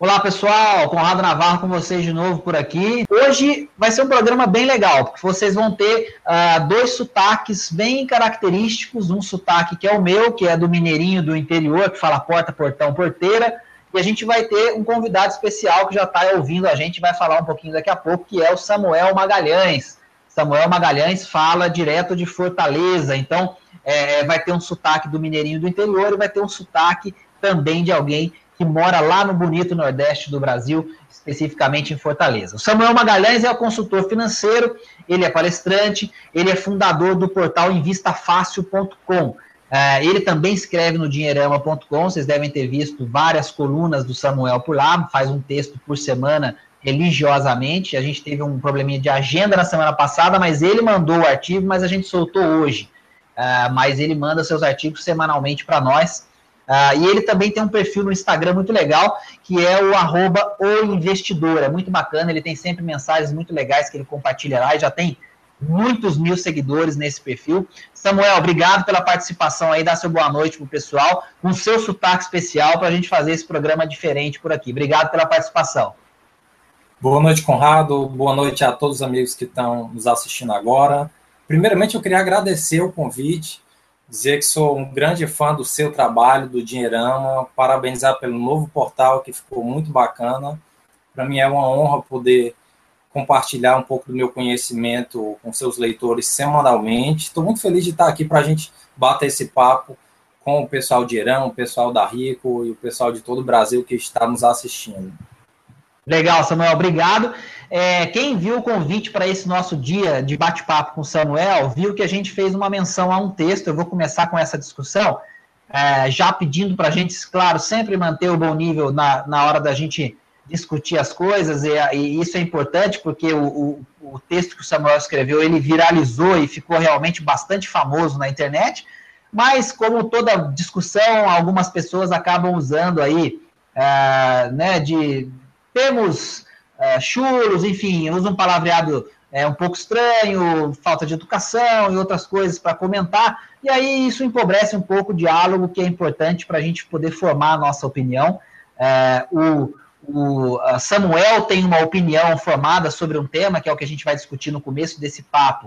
Olá pessoal, Conrado Navarro com vocês de novo por aqui. Hoje vai ser um programa bem legal, porque vocês vão ter uh, dois sotaques bem característicos. Um sotaque que é o meu, que é do mineirinho do interior, que fala porta, portão, porteira. E a gente vai ter um convidado especial que já está ouvindo a gente, vai falar um pouquinho daqui a pouco, que é o Samuel Magalhães. Samuel Magalhães fala direto de Fortaleza, então é, vai ter um sotaque do mineirinho do interior e vai ter um sotaque também de alguém que mora lá no bonito Nordeste do Brasil, especificamente em Fortaleza. O Samuel Magalhães é o consultor financeiro, ele é palestrante, ele é fundador do portal invistafácil.com. É, ele também escreve no dinheirama.com, vocês devem ter visto várias colunas do Samuel por lá, faz um texto por semana religiosamente. A gente teve um probleminha de agenda na semana passada, mas ele mandou o artigo, mas a gente soltou hoje. Uh, mas ele manda seus artigos semanalmente para nós. Uh, e ele também tem um perfil no Instagram muito legal, que é o arroba. É muito bacana, ele tem sempre mensagens muito legais que ele compartilha lá e já tem muitos mil seguidores nesse perfil. Samuel, obrigado pela participação aí, dá seu boa noite pro pessoal, com seu sotaque especial para a gente fazer esse programa diferente por aqui. Obrigado pela participação. Boa noite, Conrado. Boa noite a todos os amigos que estão nos assistindo agora. Primeiramente, eu queria agradecer o convite dizer que sou um grande fã do seu trabalho, do Dinheirama, parabenizar pelo novo portal que ficou muito bacana. Para mim é uma honra poder compartilhar um pouco do meu conhecimento com seus leitores semanalmente. Estou muito feliz de estar aqui para a gente bater esse papo com o pessoal de Irã, o pessoal da Rico e o pessoal de todo o Brasil que está nos assistindo. Legal, Samuel, obrigado. É, quem viu o convite para esse nosso dia de bate-papo com o Samuel, viu que a gente fez uma menção a um texto. Eu vou começar com essa discussão, é, já pedindo para a gente, claro, sempre manter o bom nível na, na hora da gente discutir as coisas, e, e isso é importante porque o, o, o, texto que o Samuel escreveu ele viralizou e ficou realmente bastante famoso na internet. Mas, como toda discussão, algumas pessoas acabam usando aí, é, né, de temos é, chulos, enfim, usa um palavreado é, um pouco estranho, falta de educação e outras coisas para comentar, e aí isso empobrece um pouco o diálogo que é importante para a gente poder formar a nossa opinião. É, o, o Samuel tem uma opinião formada sobre um tema, que é o que a gente vai discutir no começo desse papo,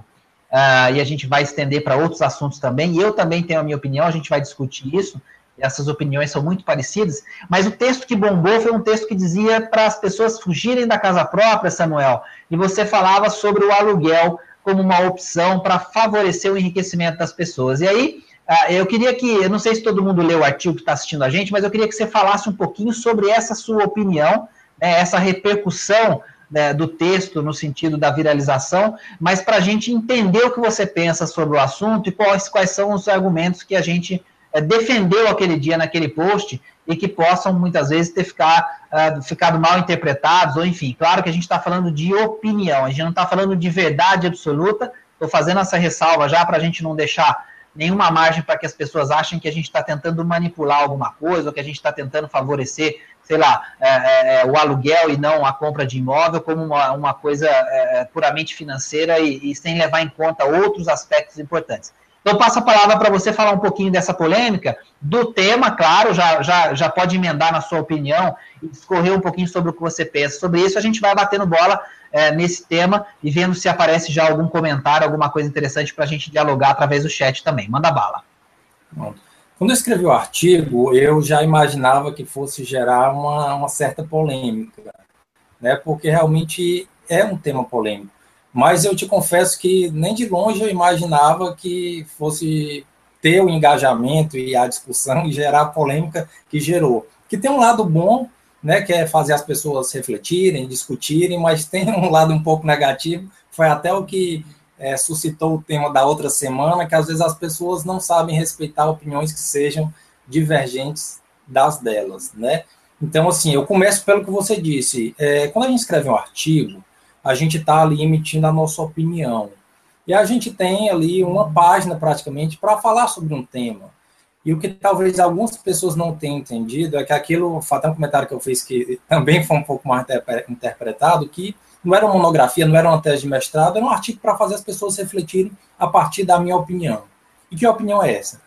uh, e a gente vai estender para outros assuntos também, eu também tenho a minha opinião, a gente vai discutir isso, essas opiniões são muito parecidas, mas o texto que bombou foi um texto que dizia para as pessoas fugirem da casa própria, Samuel, e você falava sobre o aluguel como uma opção para favorecer o enriquecimento das pessoas. E aí, ah, eu queria que, eu não sei se todo mundo leu o artigo que está assistindo a gente, mas eu queria que você falasse um pouquinho sobre essa sua opinião, né, essa repercussão né, do texto no sentido da viralização, mas para a gente entender o que você pensa sobre o assunto e quais, quais são os argumentos que a gente é, defendeu aquele dia naquele post e que possam muitas vezes ter ficar, uh, ficado mal interpretados, ou enfim, claro que a gente está falando de opinião, a gente não está falando de verdade absoluta, estou fazendo essa ressalva já para a gente não deixar nenhuma margem para que as pessoas achem que a gente está tentando manipular alguma coisa, ou que a gente está tentando favorecer, sei lá, é, é, é, o aluguel e não a compra de imóvel como uma, uma coisa é, é puramente financeira e, e sem levar em conta outros aspectos importantes. Então, passo a palavra para você falar um pouquinho dessa polêmica, do tema, claro, já, já, já pode emendar na sua opinião e discorrer um pouquinho sobre o que você pensa sobre isso. A gente vai batendo bola é, nesse tema e vendo se aparece já algum comentário, alguma coisa interessante para a gente dialogar através do chat também. Manda bala. Quando eu escrevi o artigo, eu já imaginava que fosse gerar uma, uma certa polêmica, né? porque realmente é um tema polêmico. Mas eu te confesso que nem de longe eu imaginava que fosse ter o engajamento e a discussão e gerar a polêmica que gerou. Que tem um lado bom, né, que é fazer as pessoas refletirem, discutirem, mas tem um lado um pouco negativo, foi até o que é, suscitou o tema da outra semana, que às vezes as pessoas não sabem respeitar opiniões que sejam divergentes das delas, né? Então, assim, eu começo pelo que você disse. É, quando a gente escreve um artigo, a gente está ali emitindo a nossa opinião. E a gente tem ali uma página praticamente para falar sobre um tema. E o que talvez algumas pessoas não tenham entendido é que aquilo, até um comentário que eu fiz que também foi um pouco mais interpretado, que não era uma monografia, não era uma tese de mestrado, era um artigo para fazer as pessoas refletirem a partir da minha opinião. E que opinião é essa?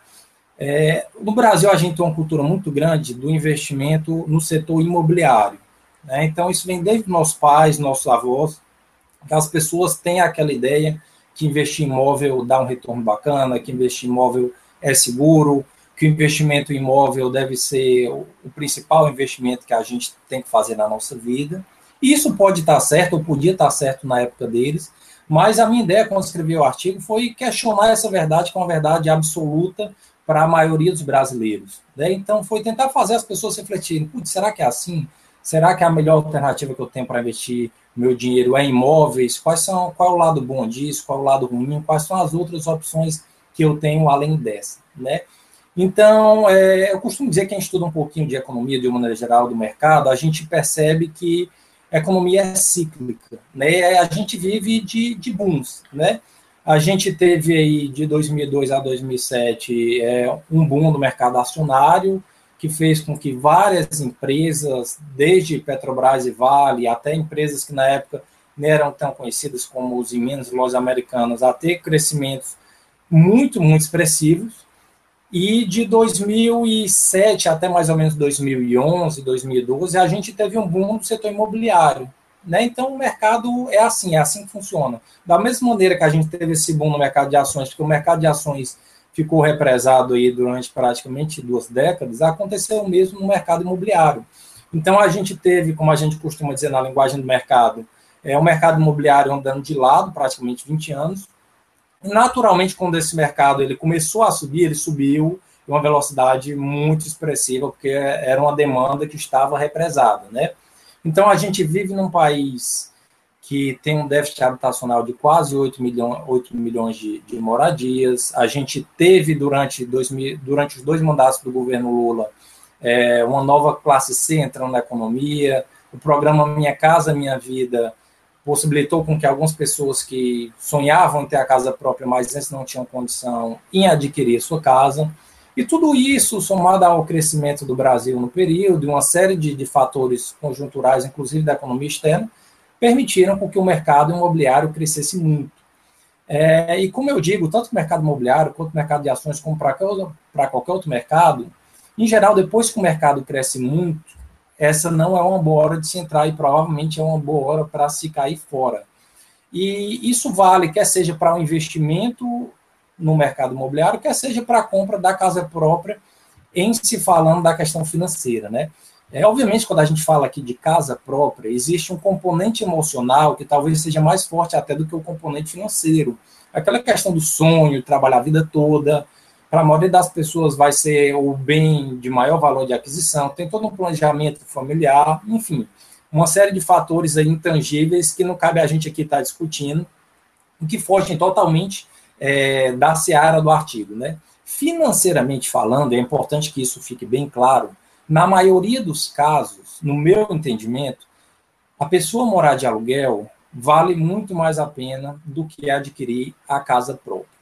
É, no Brasil, a gente tem uma cultura muito grande do investimento no setor imobiliário. Né? Então, isso vem desde nossos pais, nossos avós, as pessoas têm aquela ideia que investir em imóvel dá um retorno bacana, que investir em imóvel é seguro, que o investimento em imóvel deve ser o principal investimento que a gente tem que fazer na nossa vida. Isso pode estar certo, ou podia estar certo na época deles, mas a minha ideia quando escrevi o artigo foi questionar essa verdade, que é uma verdade absoluta para a maioria dos brasileiros. Né? Então, foi tentar fazer as pessoas refletirem: será que é assim? Será que é a melhor alternativa que eu tenho para investir meu dinheiro é imóveis? Quais são, qual é o lado bom disso? Qual é o lado ruim? Quais são as outras opções que eu tenho além dessa? Né? Então, é, eu costumo dizer que quem estuda um pouquinho de economia, de uma maneira geral, do mercado, a gente percebe que a economia é cíclica, né? A gente vive de, de booms, né? A gente teve aí de 2002 a 2007 é, um boom no mercado acionário, que fez com que várias empresas, desde Petrobras e Vale, até empresas que na época não eram tão conhecidas como os imensos lojas americanas, a ter crescimentos muito, muito expressivos. E de 2007 até mais ou menos 2011, 2012, a gente teve um boom no setor imobiliário. Né? Então, o mercado é assim, é assim que funciona. Da mesma maneira que a gente teve esse boom no mercado de ações, porque o mercado de ações ficou represado aí durante praticamente duas décadas, aconteceu o mesmo no mercado imobiliário. Então, a gente teve, como a gente costuma dizer na linguagem do mercado, é, o mercado imobiliário andando de lado praticamente 20 anos, naturalmente, quando esse mercado ele começou a subir, ele subiu em uma velocidade muito expressiva, porque era uma demanda que estava represada, né? Então, a gente vive num país que tem um déficit habitacional de quase 8 milhões, 8 milhões de, de moradias. A gente teve, durante, 2000, durante os dois mandatos do governo Lula, é, uma nova classe C entrando na economia. O programa Minha Casa Minha Vida possibilitou com que algumas pessoas que sonhavam em ter a casa própria, mas antes não tinham condição em adquirir sua casa. E tudo isso, somado ao crescimento do Brasil no período, e uma série de, de fatores conjunturais, inclusive da economia externa, permitiram com que o mercado imobiliário crescesse muito. É, e como eu digo, tanto o mercado imobiliário quanto o mercado de ações, como para qualquer outro mercado, em geral, depois que o mercado cresce muito, essa não é uma boa hora de se entrar e provavelmente é uma boa hora para se cair fora. E isso vale, quer seja para o um investimento no mercado imobiliário, quer seja para a compra da casa própria, em se falando da questão financeira, né? É, obviamente, quando a gente fala aqui de casa própria, existe um componente emocional que talvez seja mais forte até do que o componente financeiro. Aquela questão do sonho, trabalhar a vida toda, para a maioria das pessoas vai ser o bem de maior valor de aquisição, tem todo um planejamento familiar, enfim, uma série de fatores intangíveis que não cabe a gente aqui estar tá discutindo, e que fogem totalmente é, da seara do artigo. Né? Financeiramente falando, é importante que isso fique bem claro, na maioria dos casos, no meu entendimento, a pessoa morar de aluguel vale muito mais a pena do que adquirir a casa própria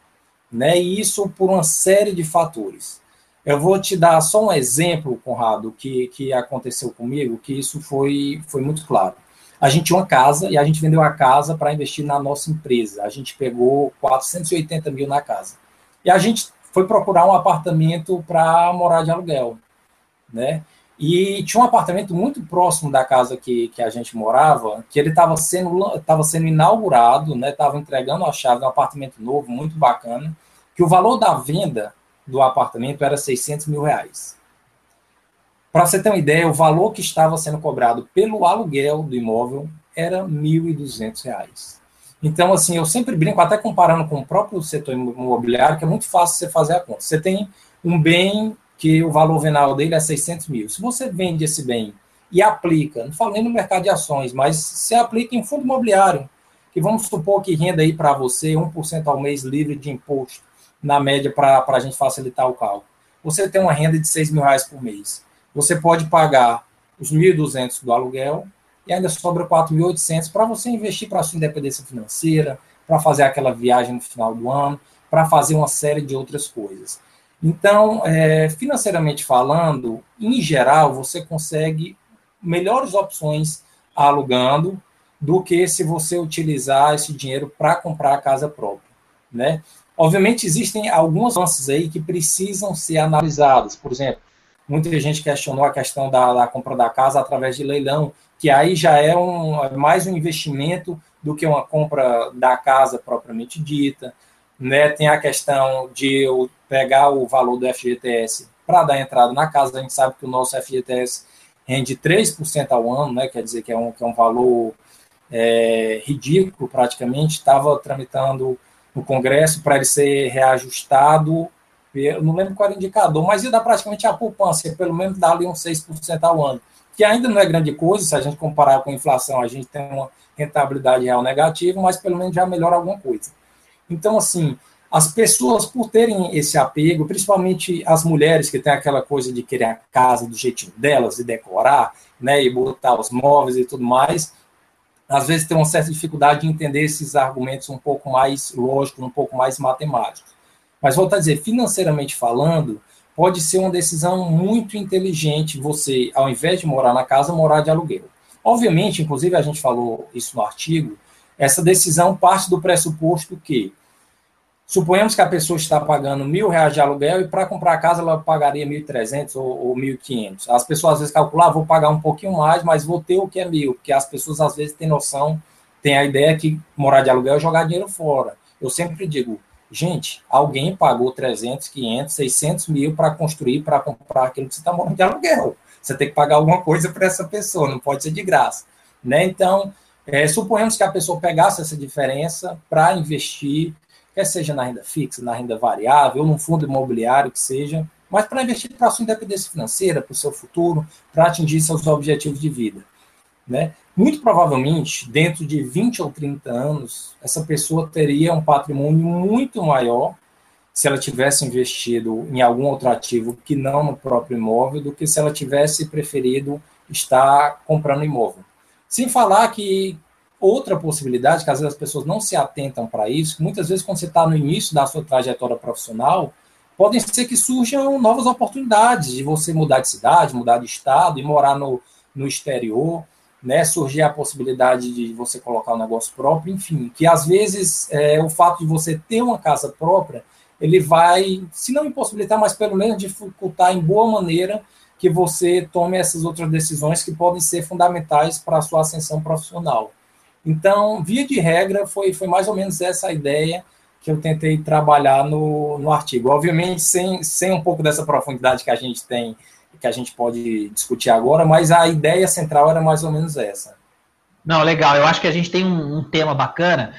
né? E isso por uma série de fatores. Eu vou te dar só um exemplo, Conrado, que, que aconteceu comigo, que isso foi, foi muito claro. A gente tinha uma casa e a gente vendeu a casa para investir na nossa empresa. A gente pegou 480 mil na casa. E a gente foi procurar um apartamento para morar de aluguel, né? E tinha um apartamento muito próximo da casa que, que a gente morava, que ele estava sendo, tava sendo inaugurado, né? Estava entregando a chave de um apartamento novo, muito bacana que o valor da venda do apartamento era 600 mil reais. Para você ter uma ideia, o valor que estava sendo cobrado pelo aluguel do imóvel era 1.200 reais. Então, assim, eu sempre brinco, até comparando com o próprio setor imobiliário, que é muito fácil você fazer a conta. Você tem um bem que o valor venal dele é 600 mil. Se você vende esse bem e aplica, não falo nem no mercado de ações, mas se aplica em fundo imobiliário, que vamos supor que renda aí para você 1% ao mês livre de imposto, na média, para a gente facilitar o cálculo. Você tem uma renda de 6 mil reais por mês. Você pode pagar os 1.200 do aluguel e ainda sobra 4.800 para você investir para sua independência financeira, para fazer aquela viagem no final do ano, para fazer uma série de outras coisas. Então, é, financeiramente falando, em geral, você consegue melhores opções alugando do que se você utilizar esse dinheiro para comprar a casa própria, né? Obviamente, existem algumas nuances aí que precisam ser analisadas. Por exemplo, Muita gente questionou a questão da, da compra da casa através de leilão, que aí já é um, é mais um investimento do que uma compra da casa propriamente dita. Né? Tem a questão de eu pegar o valor do FGTS para dar entrada na casa. A gente sabe que o nosso FGTS rende 3% ao ano, né? quer dizer que é um, que é um valor é, ridículo praticamente. Estava tramitando no Congresso para ele ser reajustado. Eu não lembro qual era o indicador, mas ia dar praticamente a poupança, pelo menos dar ali uns 6% ao ano, que ainda não é grande coisa, se a gente comparar com a inflação, a gente tem uma rentabilidade real negativa, mas pelo menos já melhora alguma coisa. Então, assim, as pessoas, por terem esse apego, principalmente as mulheres que têm aquela coisa de querer a casa do jeitinho delas, de decorar, né, e botar os móveis e tudo mais, às vezes tem uma certa dificuldade de entender esses argumentos um pouco mais lógicos, um pouco mais matemáticos. Mas volto a dizer, financeiramente falando, pode ser uma decisão muito inteligente você, ao invés de morar na casa, morar de aluguel. Obviamente, inclusive a gente falou isso no artigo, essa decisão parte do pressuposto que Suponhamos que a pessoa está pagando mil reais de aluguel e para comprar a casa ela pagaria mil trezentos ou, mil quinhentos. As pessoas às vezes calculam, ah, vou pagar um pouquinho mais, mas vou ter o que é mil, porque as pessoas às vezes têm noção, têm a ideia que morar de aluguel é jogar dinheiro fora. Eu sempre digo, gente, alguém pagou 300, 500, 600 mil para construir, para comprar aquilo que você está morando de aluguel. Você tem que pagar alguma coisa para essa pessoa, não pode ser de graça. Né? Então, é, suponhamos que a pessoa pegasse essa diferença para investir quer seja na renda fixa, na renda variável, ou num fundo imobiliário que seja, mas para investir para sua independência financeira, para o seu futuro, para atingir seus objetivos de vida. Né? Muito provavelmente, dentro de 20 ou 30 anos, essa pessoa teria um patrimônio muito maior se ela tivesse investido em algum outro ativo que não no próprio imóvel, do que se ela tivesse preferido estar comprando imóvel. Sem falar que outra possibilidade, que às vezes as pessoas não se atentam para isso, muitas vezes quando você está no início da sua trajetória profissional, podem ser que surjam novas oportunidades de você mudar de cidade, mudar de estado e morar no, no exterior, né? Surgir a possibilidade de você colocar um negócio próprio, enfim, que às vezes é, o fato de você ter uma casa própria, ele vai, se não impossibilitar, mas pelo menos dificultar em boa maneira que você tome essas outras decisões que podem ser fundamentais para a sua ascensão profissional. Então, via de regra, foi, foi mais ou menos essa a ideia que eu tentei trabalhar no, no artigo. Obviamente, sem, sem um pouco dessa profundidade que a gente tem, que a gente pode discutir agora, mas a ideia central era mais ou menos essa. Não, legal. Eu acho que a gente tem um, um tema bacana,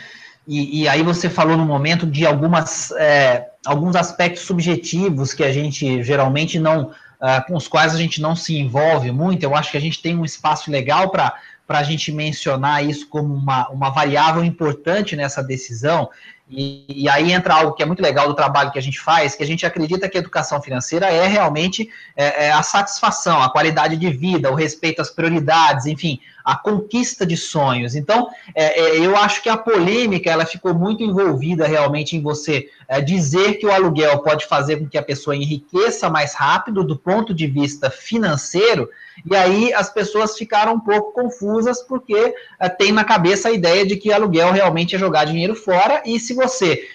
e, e, aí você falou no momento de algumas, é, alguns aspectos subjetivos que a gente geralmente não, uh, com os quais a gente não se envolve muito. Eu acho que a gente tem um espaço legal para a gente mencionar isso como uma, uma variável importante nessa decisão. E, e, aí entra algo que é muito legal do trabalho que a gente faz, que a gente acredita que a educação financeira é realmente é, é a satisfação, a qualidade de vida, o respeito às prioridades, enfim, a conquista de sonhos. Então, é, é, eu acho que a polêmica ela ficou muito envolvida realmente em você é, dizer que o aluguel pode fazer com que a pessoa enriqueça mais rápido do ponto de vista financeiro, e aí as pessoas ficaram um pouco confusas porque é, tem na cabeça a ideia de que aluguel realmente é jogar dinheiro fora, e se você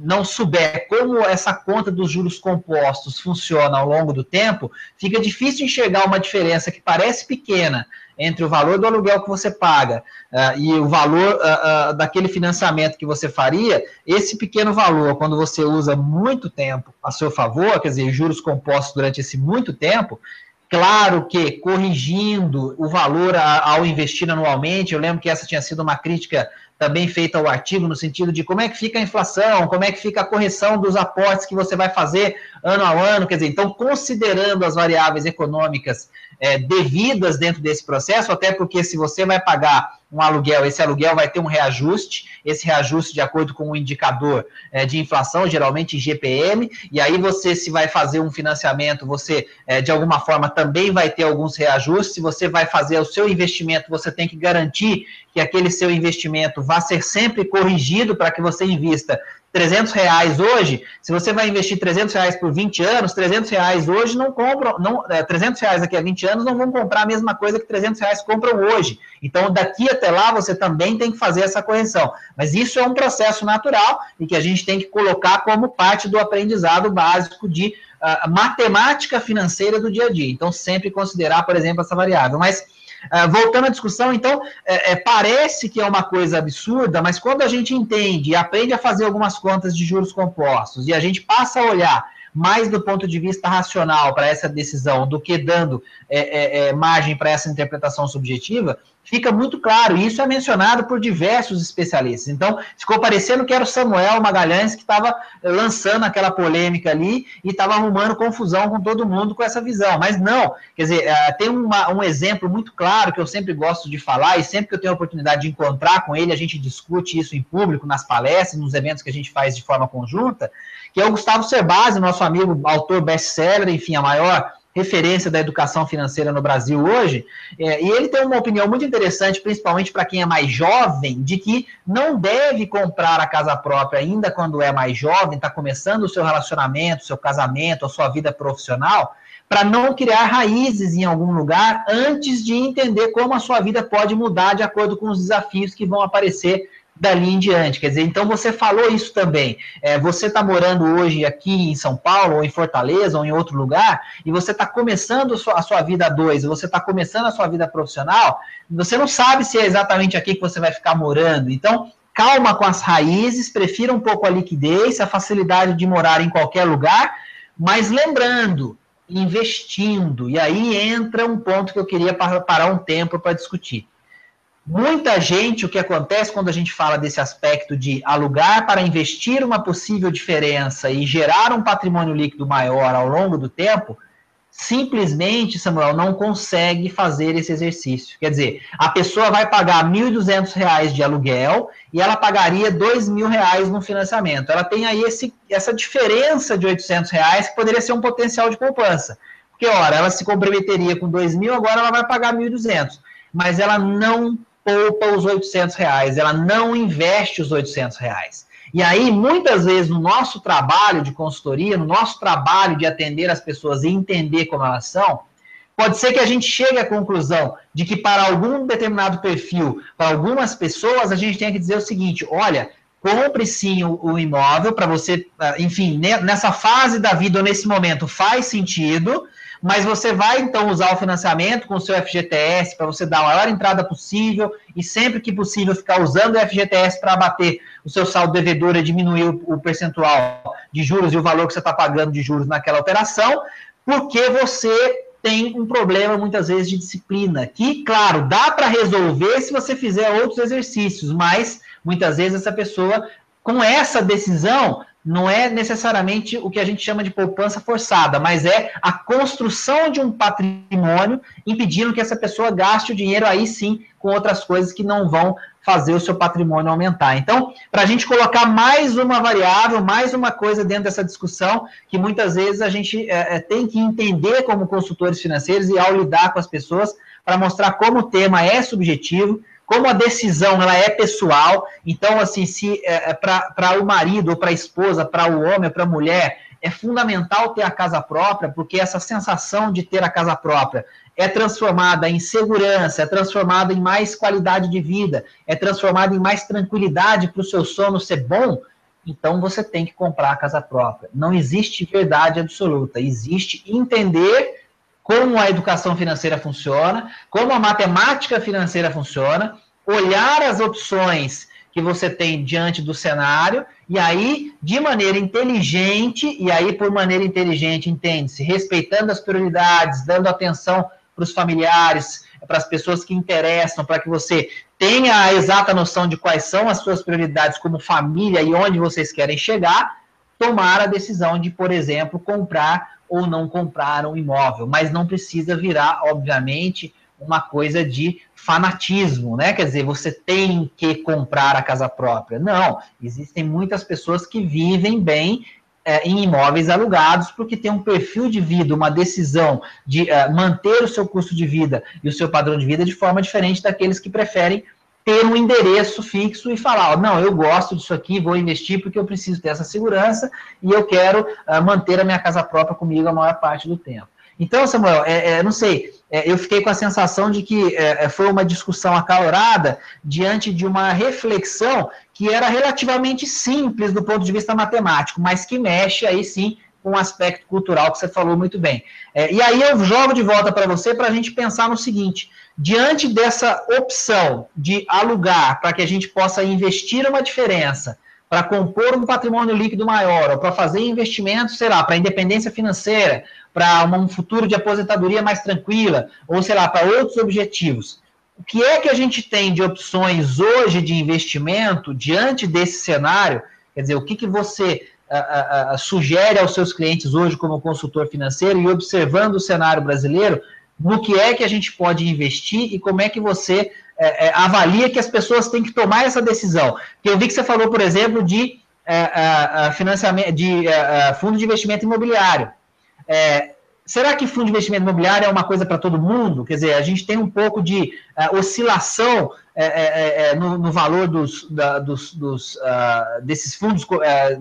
não souber como essa conta dos juros compostos funciona ao longo do tempo, fica difícil enxergar uma diferença que parece pequena entre o valor do aluguel que você paga uh, e o valor uh, uh, daquele financiamento que você faria, esse pequeno valor, quando você usa muito tempo a seu favor, quer dizer, juros compostos durante esse muito tempo, Claro que corrigindo o valor ao investir anualmente, eu lembro que essa tinha sido uma crítica também feita ao artigo, no sentido de como é que fica a inflação, como é que fica a correção dos aportes que você vai fazer ano a ano, quer dizer, então, considerando as variáveis econômicas é, devidas dentro desse processo, até porque se você vai pagar um aluguel, esse aluguel vai ter um reajuste, esse reajuste de acordo com o indicador é, de inflação, geralmente GPM, e aí você, se vai fazer um financiamento, você, é, de alguma forma, também vai ter alguns reajustes, se você vai fazer o seu investimento, você tem que garantir que aquele seu investimento vá ser sempre corrigido para que você invista 300 reais hoje, se você vai investir 300 reais por 20 anos, 300 reais hoje não compram, não, é, 300 reais daqui a 20 anos não vão comprar a mesma coisa que 300 reais compram hoje. Então, daqui até lá, você também tem que fazer essa correção. Mas isso é um processo natural e que a gente tem que colocar como parte do aprendizado básico de uh, matemática financeira do dia a dia. Então, sempre considerar, por exemplo, essa variável. Mas, voltando à discussão, então, é, é, parece que é uma coisa absurda, mas quando a gente entende e aprende a fazer algumas contas de juros compostos e a gente passa a olhar mais do ponto de vista racional para essa decisão do que dando é, é, é, margem para essa interpretação subjetiva, fica muito claro. E isso é mencionado por diversos especialistas. Então, ficou parecendo que era o Samuel Magalhães que estava lançando aquela polêmica ali e estava arrumando confusão com todo mundo com essa visão. Mas não, quer dizer, é, tem uma, um exemplo muito claro que eu sempre gosto de falar e sempre que eu tenho a oportunidade de encontrar com ele, a gente discute isso em público, nas palestras, nos eventos que a gente faz de forma conjunta, que é o Gustavo Cerbasi, nosso amigo, autor best-seller, enfim, a maior referência da educação financeira no Brasil hoje, é, e ele tem uma opinião muito interessante, principalmente para quem é mais jovem, de que não deve comprar a casa própria ainda quando é mais jovem, está começando o seu relacionamento, seu casamento, a sua vida profissional, para não criar raízes em algum lugar antes de entender como a sua vida pode mudar de acordo com os desafios que vão aparecer dali em diante. Quer dizer, então você falou isso também. É, você está morando hoje aqui em São Paulo, ou em Fortaleza, ou em outro lugar, e você está começando a sua, vida dois, você está começando a sua vida profissional, você não sabe se é exatamente aqui que você vai ficar morando. Então, calma com as raízes, prefira um pouco a liquidez, a facilidade de morar em qualquer lugar, mas lembrando, investindo. E aí entra um ponto que eu queria parar um tempo para discutir Muita gente, o que acontece quando a gente fala desse aspecto de alugar para investir uma possível diferença e gerar um patrimônio líquido maior ao longo do tempo, simplesmente, Samuel, não consegue fazer esse exercício. Quer dizer, a pessoa vai pagar R$ 1.200 de aluguel e ela pagaria R$ 2.000 no financiamento. Ela tem aí esse, essa diferença de 800 reais que poderia ser um potencial de poupança. Porque, ora, ela se comprometeria com R$ 2.000, agora ela vai pagar R$ 1.200. Mas ela não poupa os 800 reais, ela não investe os 800 reais. E aí, muitas vezes, no nosso trabalho de consultoria, no nosso trabalho de atender as pessoas e entender como elas são, pode ser que a gente chegue à conclusão de que para algum determinado perfil, para algumas pessoas, a gente tenha que dizer o seguinte: olha, compre sim o, o imóvel para você, ah, enfim, nessa fase da vida ou nesse momento faz sentido, mas você vai então usar o financiamento com o seu FGTS para você dar a maior entrada possível e sempre que possível ficar usando o FGTS para abater o seu saldo devedor e diminuir o, o percentual de juros e o valor que você está pagando de juros naquela operação, porque você tem um problema muitas vezes de disciplina, que, claro, dá para resolver se você fizer outros exercícios, mas muitas vezes essa pessoa, com essa decisão, não é necessariamente o que a gente chama de poupança forçada, mas é a construção de um patrimônio impedindo que essa pessoa gaste o dinheiro aí sim com outras coisas que não vão fazer o seu patrimônio aumentar. Então, para a gente colocar mais uma variável, mais uma coisa dentro dessa discussão, que muitas vezes a gente é, é tem que entender como consultores financeiros e ao lidar com as pessoas, para mostrar como o tema é subjetivo, como a decisão ela é pessoal, então, assim, se é, é para o marido ou para a esposa, para o homem ou para a mulher, é fundamental ter a casa própria, porque essa sensação de ter a casa própria é transformada em segurança, é transformada em mais qualidade de vida, é transformada em mais tranquilidade para o seu sono ser bom, então você tem que comprar a casa própria. Não existe verdade absoluta, existe entender como a educação financeira funciona, como a matemática financeira funciona, olhar as opções que você tem diante do cenário, e aí, de maneira inteligente, e aí por maneira inteligente, entende-se, respeitando as prioridades, dando atenção para os familiares, para as pessoas que interessam, para que você tenha a exata noção de quais são as suas prioridades como família e onde vocês querem chegar, tomar a decisão de, por exemplo, comprar ou não comprar um imóvel, mas não precisa virar, obviamente, uma coisa de fanatismo, né? Quer dizer, você tem que comprar a casa própria. Não, existem muitas pessoas que vivem bem é, em imóveis alugados porque tem um perfil de vida, uma decisão de é, manter o seu custo de vida e o seu padrão de vida de forma diferente daqueles que preferem ter um endereço fixo e falar, não, eu gosto disso aqui, vou investir porque eu preciso ter essa segurança e eu quero uh, manter a minha casa própria comigo a maior parte do tempo. Então, Samuel, é, é, não sei, é, eu fiquei com a sensação de que é, é, foi uma discussão acalorada diante de uma reflexão que era relativamente simples do ponto de vista matemático, mas que mexe aí sim com o aspecto cultural que você falou muito bem. É, e aí eu jogo de volta para você para a gente pensar no seguinte: diante dessa opção de alugar para que a gente possa investir uma diferença, para compor um patrimônio líquido maior, ou para fazer investimentos, sei lá, para independência financeira, para um futuro de aposentadoria mais tranquila, ou sei lá, para outros objetivos. O que é que a gente tem de opções hoje de investimento diante desse cenário? Quer dizer, o que, que você a, a, sugere aos seus clientes hoje como consultor financeiro e observando o cenário brasileiro, no que é que a gente pode investir e como é que você é, é, avalia que as pessoas têm que tomar essa decisão. Porque eu vi que você falou, por exemplo, de é, financiamento, de fundo de investimento imobiliário. será que fundo de investimento imobiliário é uma coisa para todo mundo? Quer dizer, a gente tem um pouco de é, é, é, é, no, no, valor dos, da, dos, dos uh, desses fundos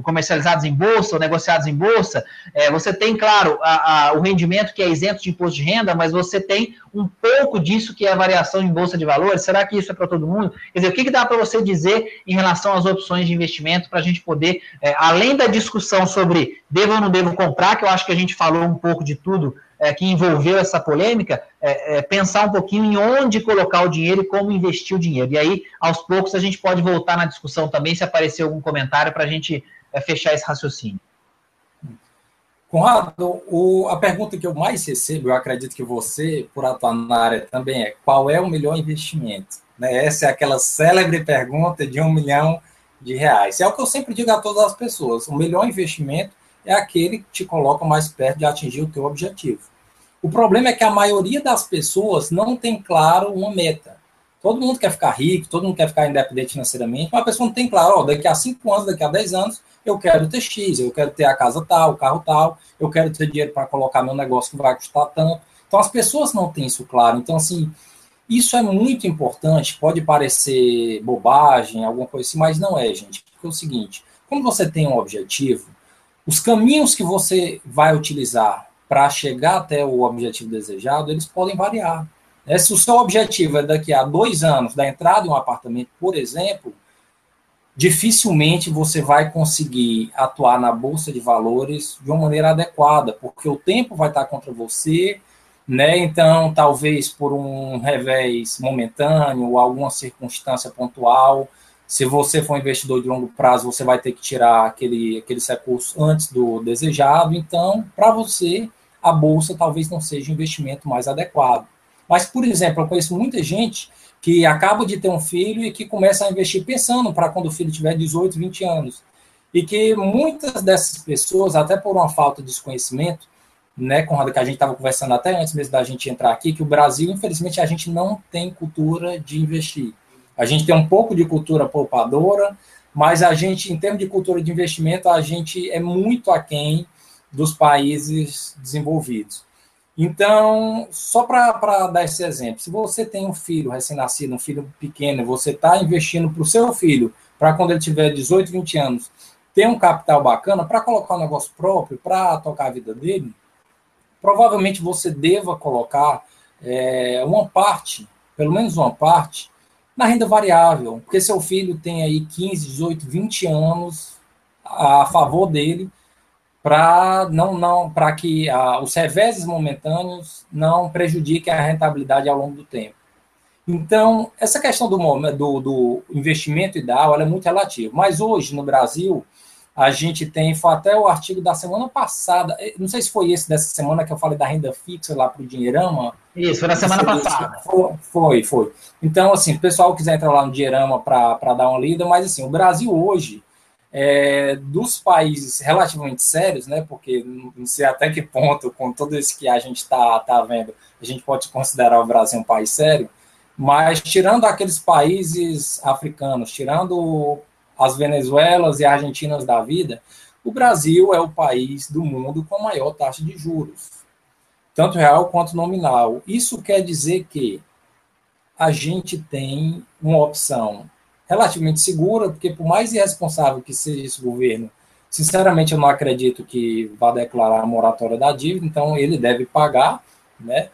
comercializados em bolsa ou negociados em bolsa, é, você tem, claro, a, a, o rendimento que é isento de imposto de renda, mas você tem um pouco disso que é a variação em bolsa de valores. Será que isso é para todo mundo? Quer dizer, o que, que dá para você dizer em relação às opções de investimento para a gente poder, é, além da discussão sobre devo ou não devo comprar, que eu acho que a gente falou um pouco de tudo é, que envolveu essa polêmica, é, é, pensar um pouquinho em onde colocar o dinheiro e como investir o dinheiro. E aí, aos poucos, a gente pode voltar na discussão também, se aparecer algum comentário, para a gente é, fechar esse raciocínio. Conrado, o, a pergunta que eu mais recebo, eu acredito que você, por atuar na área também, é qual é o melhor investimento? Né? Essa é aquela célebre pergunta de um milhão de reais. É o que eu sempre digo a todas as pessoas: o melhor investimento é aquele que te coloca mais perto de atingir o teu objetivo. O problema é que a maioria das pessoas não tem claro uma meta. Todo mundo quer ficar rico, todo mundo quer ficar independente financeiramente, mas a pessoa não tem claro, ó, daqui a 5 anos, daqui a 10 anos, eu quero ter X, eu quero ter a casa tal, o carro tal, eu quero ter dinheiro para colocar meu negócio que vai custar tanto. Então as pessoas não têm isso claro. Então, assim, isso é muito importante, pode parecer bobagem, alguma coisa assim, mas não é, gente. Porque é o seguinte, quando você tem um objetivo, os caminhos que você vai utilizar para chegar até o objetivo desejado, eles podem variar. Né? Se o seu objetivo é daqui a dois anos da entrada em um apartamento, por exemplo, dificilmente você vai conseguir atuar na bolsa de valores de uma maneira adequada, porque o tempo vai estar contra você, né? Então, talvez por um revés momentâneo alguma circunstância pontual, se você for um investidor de longo prazo, você vai ter que tirar aquele, aqueles recursos antes do desejado. Então, para você, a bolsa talvez não seja o investimento mais adequado. Mas, por exemplo, eu conheço muita gente que acaba de ter um filho e que começa a investir pensando para quando o filho tiver 18, 20 anos. E que muitas dessas pessoas, até por uma falta de desconhecimento, né, Conrado, que a gente estava conversando até antes mesmo da gente entrar aqui, que o Brasil, infelizmente, a gente não tem cultura de investir. A gente tem um pouco de cultura poupadora, mas a gente, em termos de cultura de investimento, a gente é muito aquém dos países desenvolvidos. Então, só para dar esse exemplo, se você tem um filho recém-nascido, um filho pequeno, você está investindo para o seu filho, para quando ele tiver 18, 20 anos, ter um capital bacana para colocar um negócio próprio, para tocar a vida dele, provavelmente você deva colocar é, uma parte, pelo menos uma parte, na renda variável, porque seu filho tem aí 15, 18, 20 anos a favor dele para não, não para que ah, os reveses momentâneos não prejudiquem a rentabilidade ao longo do tempo. Então, essa questão do, do, do investimento ideal é muito relativa. Mas hoje, no Brasil, a gente tem, foi até o artigo da semana passada, eh, não sei se foi esse dessa semana que eu falei da renda fixa lá para o Dinheirama. Isso, foi na semana passada. Foi, foi. Então, assim, o pessoal quiser entrar lá no Dinheirama para dar uma lida, mas assim, o Brasil hoje, é, dos países relativamente sérios, né, porque não sei até que ponto, com tudo isso que a gente está tá vendo, a gente pode considerar o Brasil um país sério, mas tirando aqueles países africanos, tirando as Venezuelas e Argentinas da vida, o Brasil é o país do mundo com a maior taxa de juros, tanto real quanto nominal. Isso quer dizer que a gente tem uma opção relativamente segura, porque por mais irresponsável que seja esse governo, sinceramente eu não acredito que vá declarar a moratória da dívida, então ele deve pagar, né?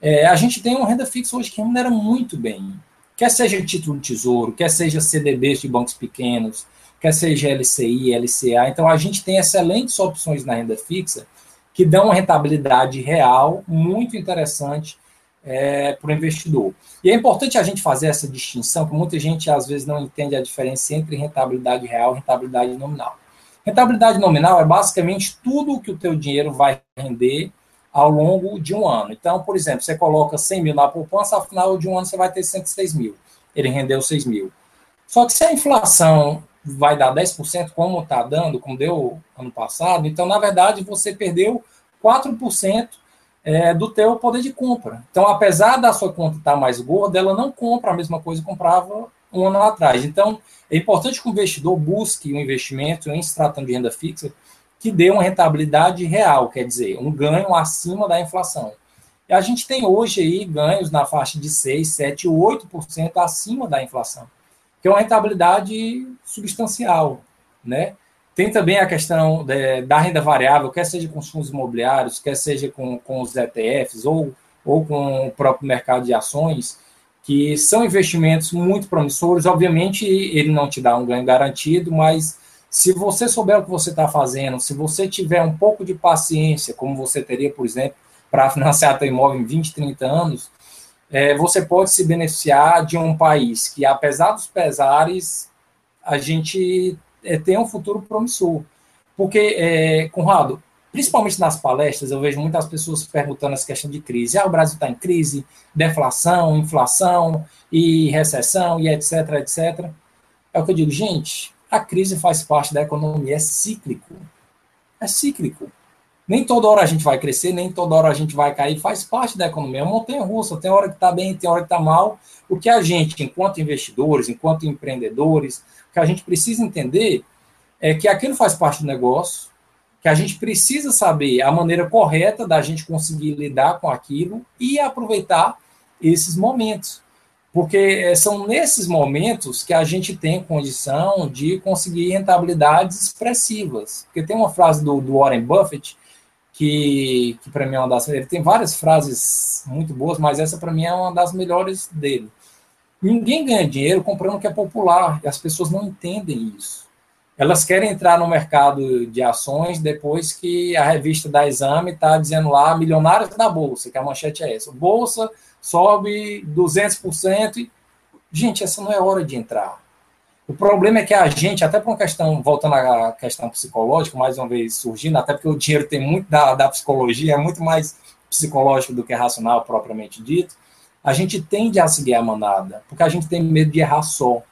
É, a gente tem uma renda fixa hoje que remunera muito bem quer seja título de tesouro, quer seja CDBs de bancos pequenos, quer seja LCI, LCA. Então, a gente tem excelentes opções na renda fixa que dão uma rentabilidade real muito interessante é, para o investidor. E é importante a gente fazer essa distinção, porque muita gente às vezes não entende a diferença entre rentabilidade real e rentabilidade nominal. Rentabilidade nominal é basicamente tudo que o teu dinheiro vai render ao longo de um ano. Então, por exemplo, você coloca 100 mil na poupança, ao final de um ano você vai ter 106 mil. Ele rendeu 6 mil. Só que se a inflação vai dar 10%, como está dando, como deu ano passado, então, na verdade, você perdeu 4% é, do teu poder de compra. Então, apesar da sua conta estar mais gorda, ela não compra a mesma coisa que comprava um ano atrás. Então, é importante que o investidor busque um investimento em se tratando de renda fixa que dê uma rentabilidade real, quer dizer, um ganho acima da inflação. E a gente tem hoje aí ganhos na faixa de 6, 7, 8% acima da inflação, que é uma rentabilidade substancial, né? Tem também a questão de, da renda variável, quer seja com os fundos imobiliários, quer seja com, com os ETFs ou, ou com o próprio mercado de ações, que são investimentos muito promissores. Obviamente, ele não te dá um ganho garantido, mas se você souber o que você está fazendo, se você tiver um pouco de paciência, como você teria, por exemplo, para financiar seu imóvel em 20, 30 anos, é, você pode se beneficiar de um país que, apesar dos pesares, a gente é, um futuro promissor. Porque, é, Conrado, principalmente nas palestras, eu vejo muitas pessoas perguntando essa questão de crise. Ah, o Brasil está em crise, deflação, inflação e recessão e etc, etc. É o que eu digo, gente, a crise faz parte da economia, é cíclico. É cíclico. Nem toda hora a gente vai crescer, nem toda hora a gente vai cair, faz parte da economia. É uma montanha russa, tem hora que está bem, tem hora que está mal. O que a gente, enquanto investidores, enquanto empreendedores, que a gente precisa entender é que aquilo faz parte do negócio, que a gente precisa saber a maneira correta da gente conseguir lidar com aquilo e aproveitar esses momentos. Porque eh, são nesses momentos que a gente tem condição de conseguir rentabilidades expressivas. Porque tem uma frase do, do Warren Buffett que, que para mim é uma das. Ele tem várias frases muito boas, mas essa para mim é uma das melhores dele. Ninguém ganha dinheiro comprando o que é popular, e as pessoas não entendem isso. Elas querem entrar no mercado de ações depois que a revista da Exame está dizendo lá milionários na bolsa, que a manchete é essa. Bolsa sobe 200%. E, gente, essa não é hora de entrar. O problema é que a gente, até por uma questão, voltando à questão psicológica, mais uma vez surgindo, até porque o dinheiro tem muito da, da psicologia, é muito mais psicológico do que racional propriamente dito, a gente tende a seguir a manada, porque a gente tem medo de errar só.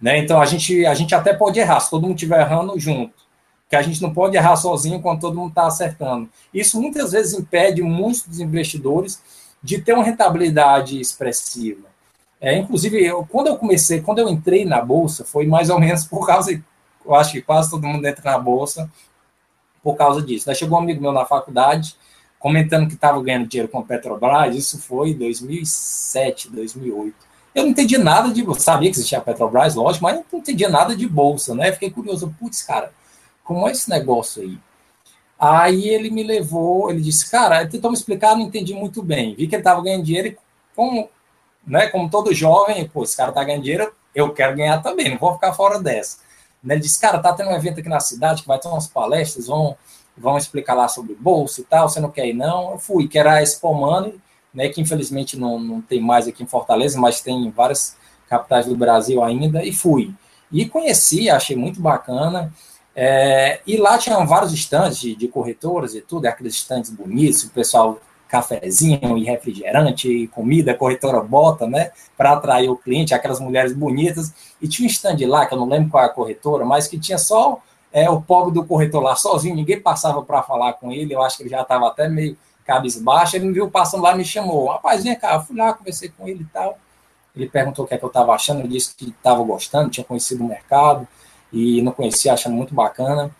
Né? Então a gente, a gente até pode errar, se todo mundo estiver errando junto. Que a gente não pode errar sozinho quando todo mundo está acertando. Isso muitas vezes impede muitos dos investidores de ter uma rentabilidade expressiva. É, inclusive, eu, quando eu comecei, quando eu entrei na bolsa, foi mais ou menos por causa, eu acho que quase todo mundo entra na bolsa por causa disso. Daí chegou um amigo meu na faculdade comentando que estava ganhando dinheiro com a Petrobras, isso foi em 2007, 2008. Eu não entendi nada de sabia que existia a Petrobras, lógico, mas não entendia nada de bolsa, né? Fiquei curioso, putz, cara, como é esse negócio aí? Aí ele me levou, ele disse, cara, ele tentou me explicar, não entendi muito bem. Vi que ele estava ganhando dinheiro e como né, como todo jovem, pô, esse cara tá ganhando dinheiro, eu quero ganhar também, não vou ficar fora dessa. Ele disse, cara, tá tendo um evento aqui na cidade que vai ter umas palestras, vão, vão explicar lá sobre bolsa e tal, você não quer ir não? Eu fui, que era a Expo Money, né, que infelizmente não, não tem mais aqui em Fortaleza, mas tem em várias capitais do Brasil ainda, e fui. E conheci, achei muito bacana, é, e lá tinham vários estandes de, de corretoras e tudo, aqueles estandes bonitos, o pessoal cafezinho e refrigerante e comida, corretora bota, né, para atrair o cliente, aquelas mulheres bonitas. E tinha um stand lá, que eu não lembro qual é a corretora, mas que tinha só é, o pobre do corretor lá sozinho, ninguém passava para falar com ele, eu acho que ele já estava até meio cabisbaixo, ele me viu passando lá me chamou, rapaz, vem cá, fui lá, conversei com ele e tal, ele perguntou o que é que eu estava achando, eu disse que estava gostando, tinha conhecido o mercado, e não conhecia, achando muito bacana,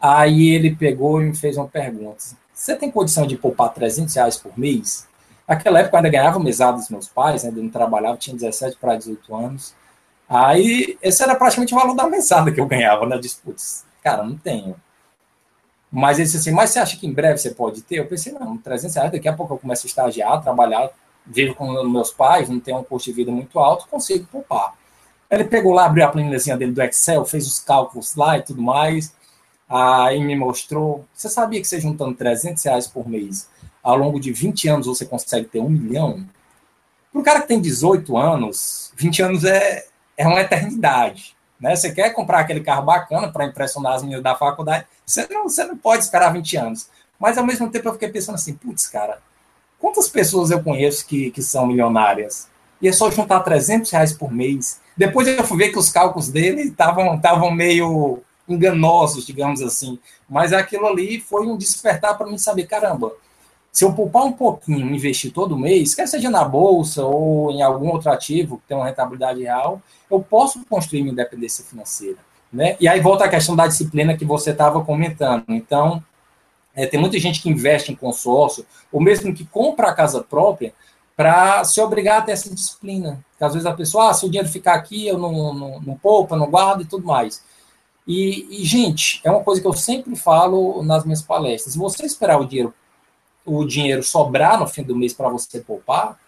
aí ele pegou e me fez uma pergunta, você tem condição de poupar 300 reais por mês? Naquela época eu ainda ganhava mesada dos meus pais, né, eu não trabalhava, tinha 17 para 18 anos. Aí, esse era praticamente o valor da mesada que eu ganhava, né? Putz, cara, não tenho. Mas ele disse assim, mas você acha que em breve você pode ter? Eu pensei, não, 300 reais, daqui a pouco eu começo a estagiar, trabalhar, vivo com meus pais, não tenho um custo de vida muito alto, consigo poupar. Ele pegou lá, abriu a planilhazinha dele do Excel, fez os cálculos lá e tudo mais. Aí me mostrou. Você sabia que você juntando 300 reais por mês, ao longo de 20 anos você consegue ter um milhão? Para um cara que tem 18 anos, 20 anos é, é uma eternidade. Né? Você quer comprar aquele carro bacana para impressionar as meninas da faculdade, você não, você não pode esperar 20 anos. Mas ao mesmo tempo eu fiquei pensando assim, putz, cara, quantas pessoas eu conheço que, que são milionárias? E é só juntar 300 reais por mês. Depois eu fui ver que os cálculos dele estavam meio enganosos, digamos assim. Mas aquilo ali foi um despertar para mim saber, caramba, se eu poupar um pouquinho, investir todo mês, quer seja na bolsa ou em algum outro ativo que tem uma rentabilidade real, eu posso construir minha independência financeira. Né? E aí volta a questão da disciplina que você estava comentando. Então, é, tem muita gente que investe em consórcio, ou mesmo que compra a casa própria, para se obrigar a ter essa disciplina. Porque às vezes a pessoa, ah, se o dinheiro ficar aqui, eu não, não, não poupa, não guardo e tudo mais. E, e, gente, é uma coisa que eu sempre falo nas minhas palestras. Se você esperar o dinheiro, o dinheiro sobrar no fim do mês para você poupar,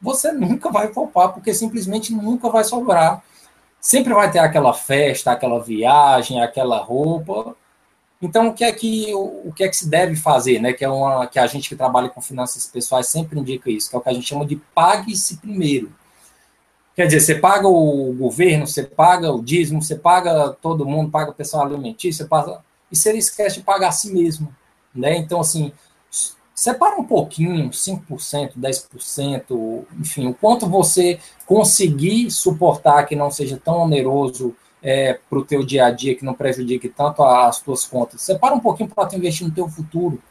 você nunca vai poupar, porque simplesmente nunca vai sobrar. Sempre vai ter aquela festa, aquela viagem, aquela roupa, então, o que é que o, o que é que se deve fazer, né? Que é uma que a gente que trabalha com finanças pessoais sempre indica isso, que é o que a gente chama de pague-se primeiro. Quer dizer, você paga o governo, você paga o dízimo, você paga todo mundo, paga o pessoal alimentício, você paga, e você esquece de pagar a si mesmo, né? Então, assim, separa um pouquinho, 5%, 10%, enfim, o quanto você conseguir suportar que não seja tão oneroso é, para o teu dia a dia, que não prejudique tanto as tuas contas. Separa um pouquinho para investir no teu futuro.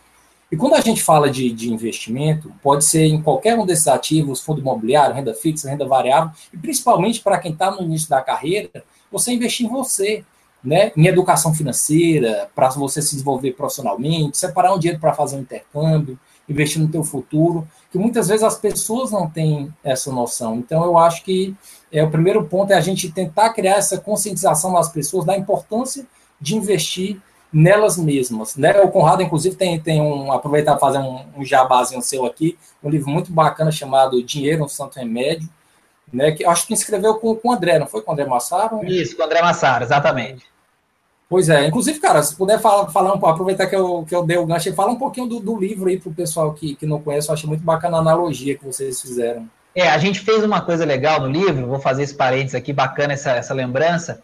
E quando a gente fala de, de investimento, pode ser em qualquer um desses ativos, fundo imobiliário, renda fixa, renda variável, e principalmente para quem está no início da carreira, você investir em você, né? em educação financeira, para você se desenvolver profissionalmente, separar um dinheiro para fazer um intercâmbio, investir no teu futuro, que muitas vezes as pessoas não têm essa noção. Então, eu acho que é, o primeiro ponto é a gente tentar criar essa conscientização nas pessoas da importância de investir nelas mesmas. Né? O Conrado, inclusive, tem, tem um. Aproveitar fazer um, um jabazinho seu aqui, um livro muito bacana chamado Dinheiro, um Santo Remédio. Né, que acho que escreveu com, com o André, não foi com o André Massaro? Isso, com o André Massaro, exatamente. Pois é, inclusive, cara, se puder falar, falar um aproveitar que eu, que eu dei o gancho fala um pouquinho do, do livro aí para o pessoal que, que não conhece, eu acho muito bacana a analogia que vocês fizeram. É, a gente fez uma coisa legal no livro, vou fazer esse parênteses aqui, bacana essa, essa lembrança.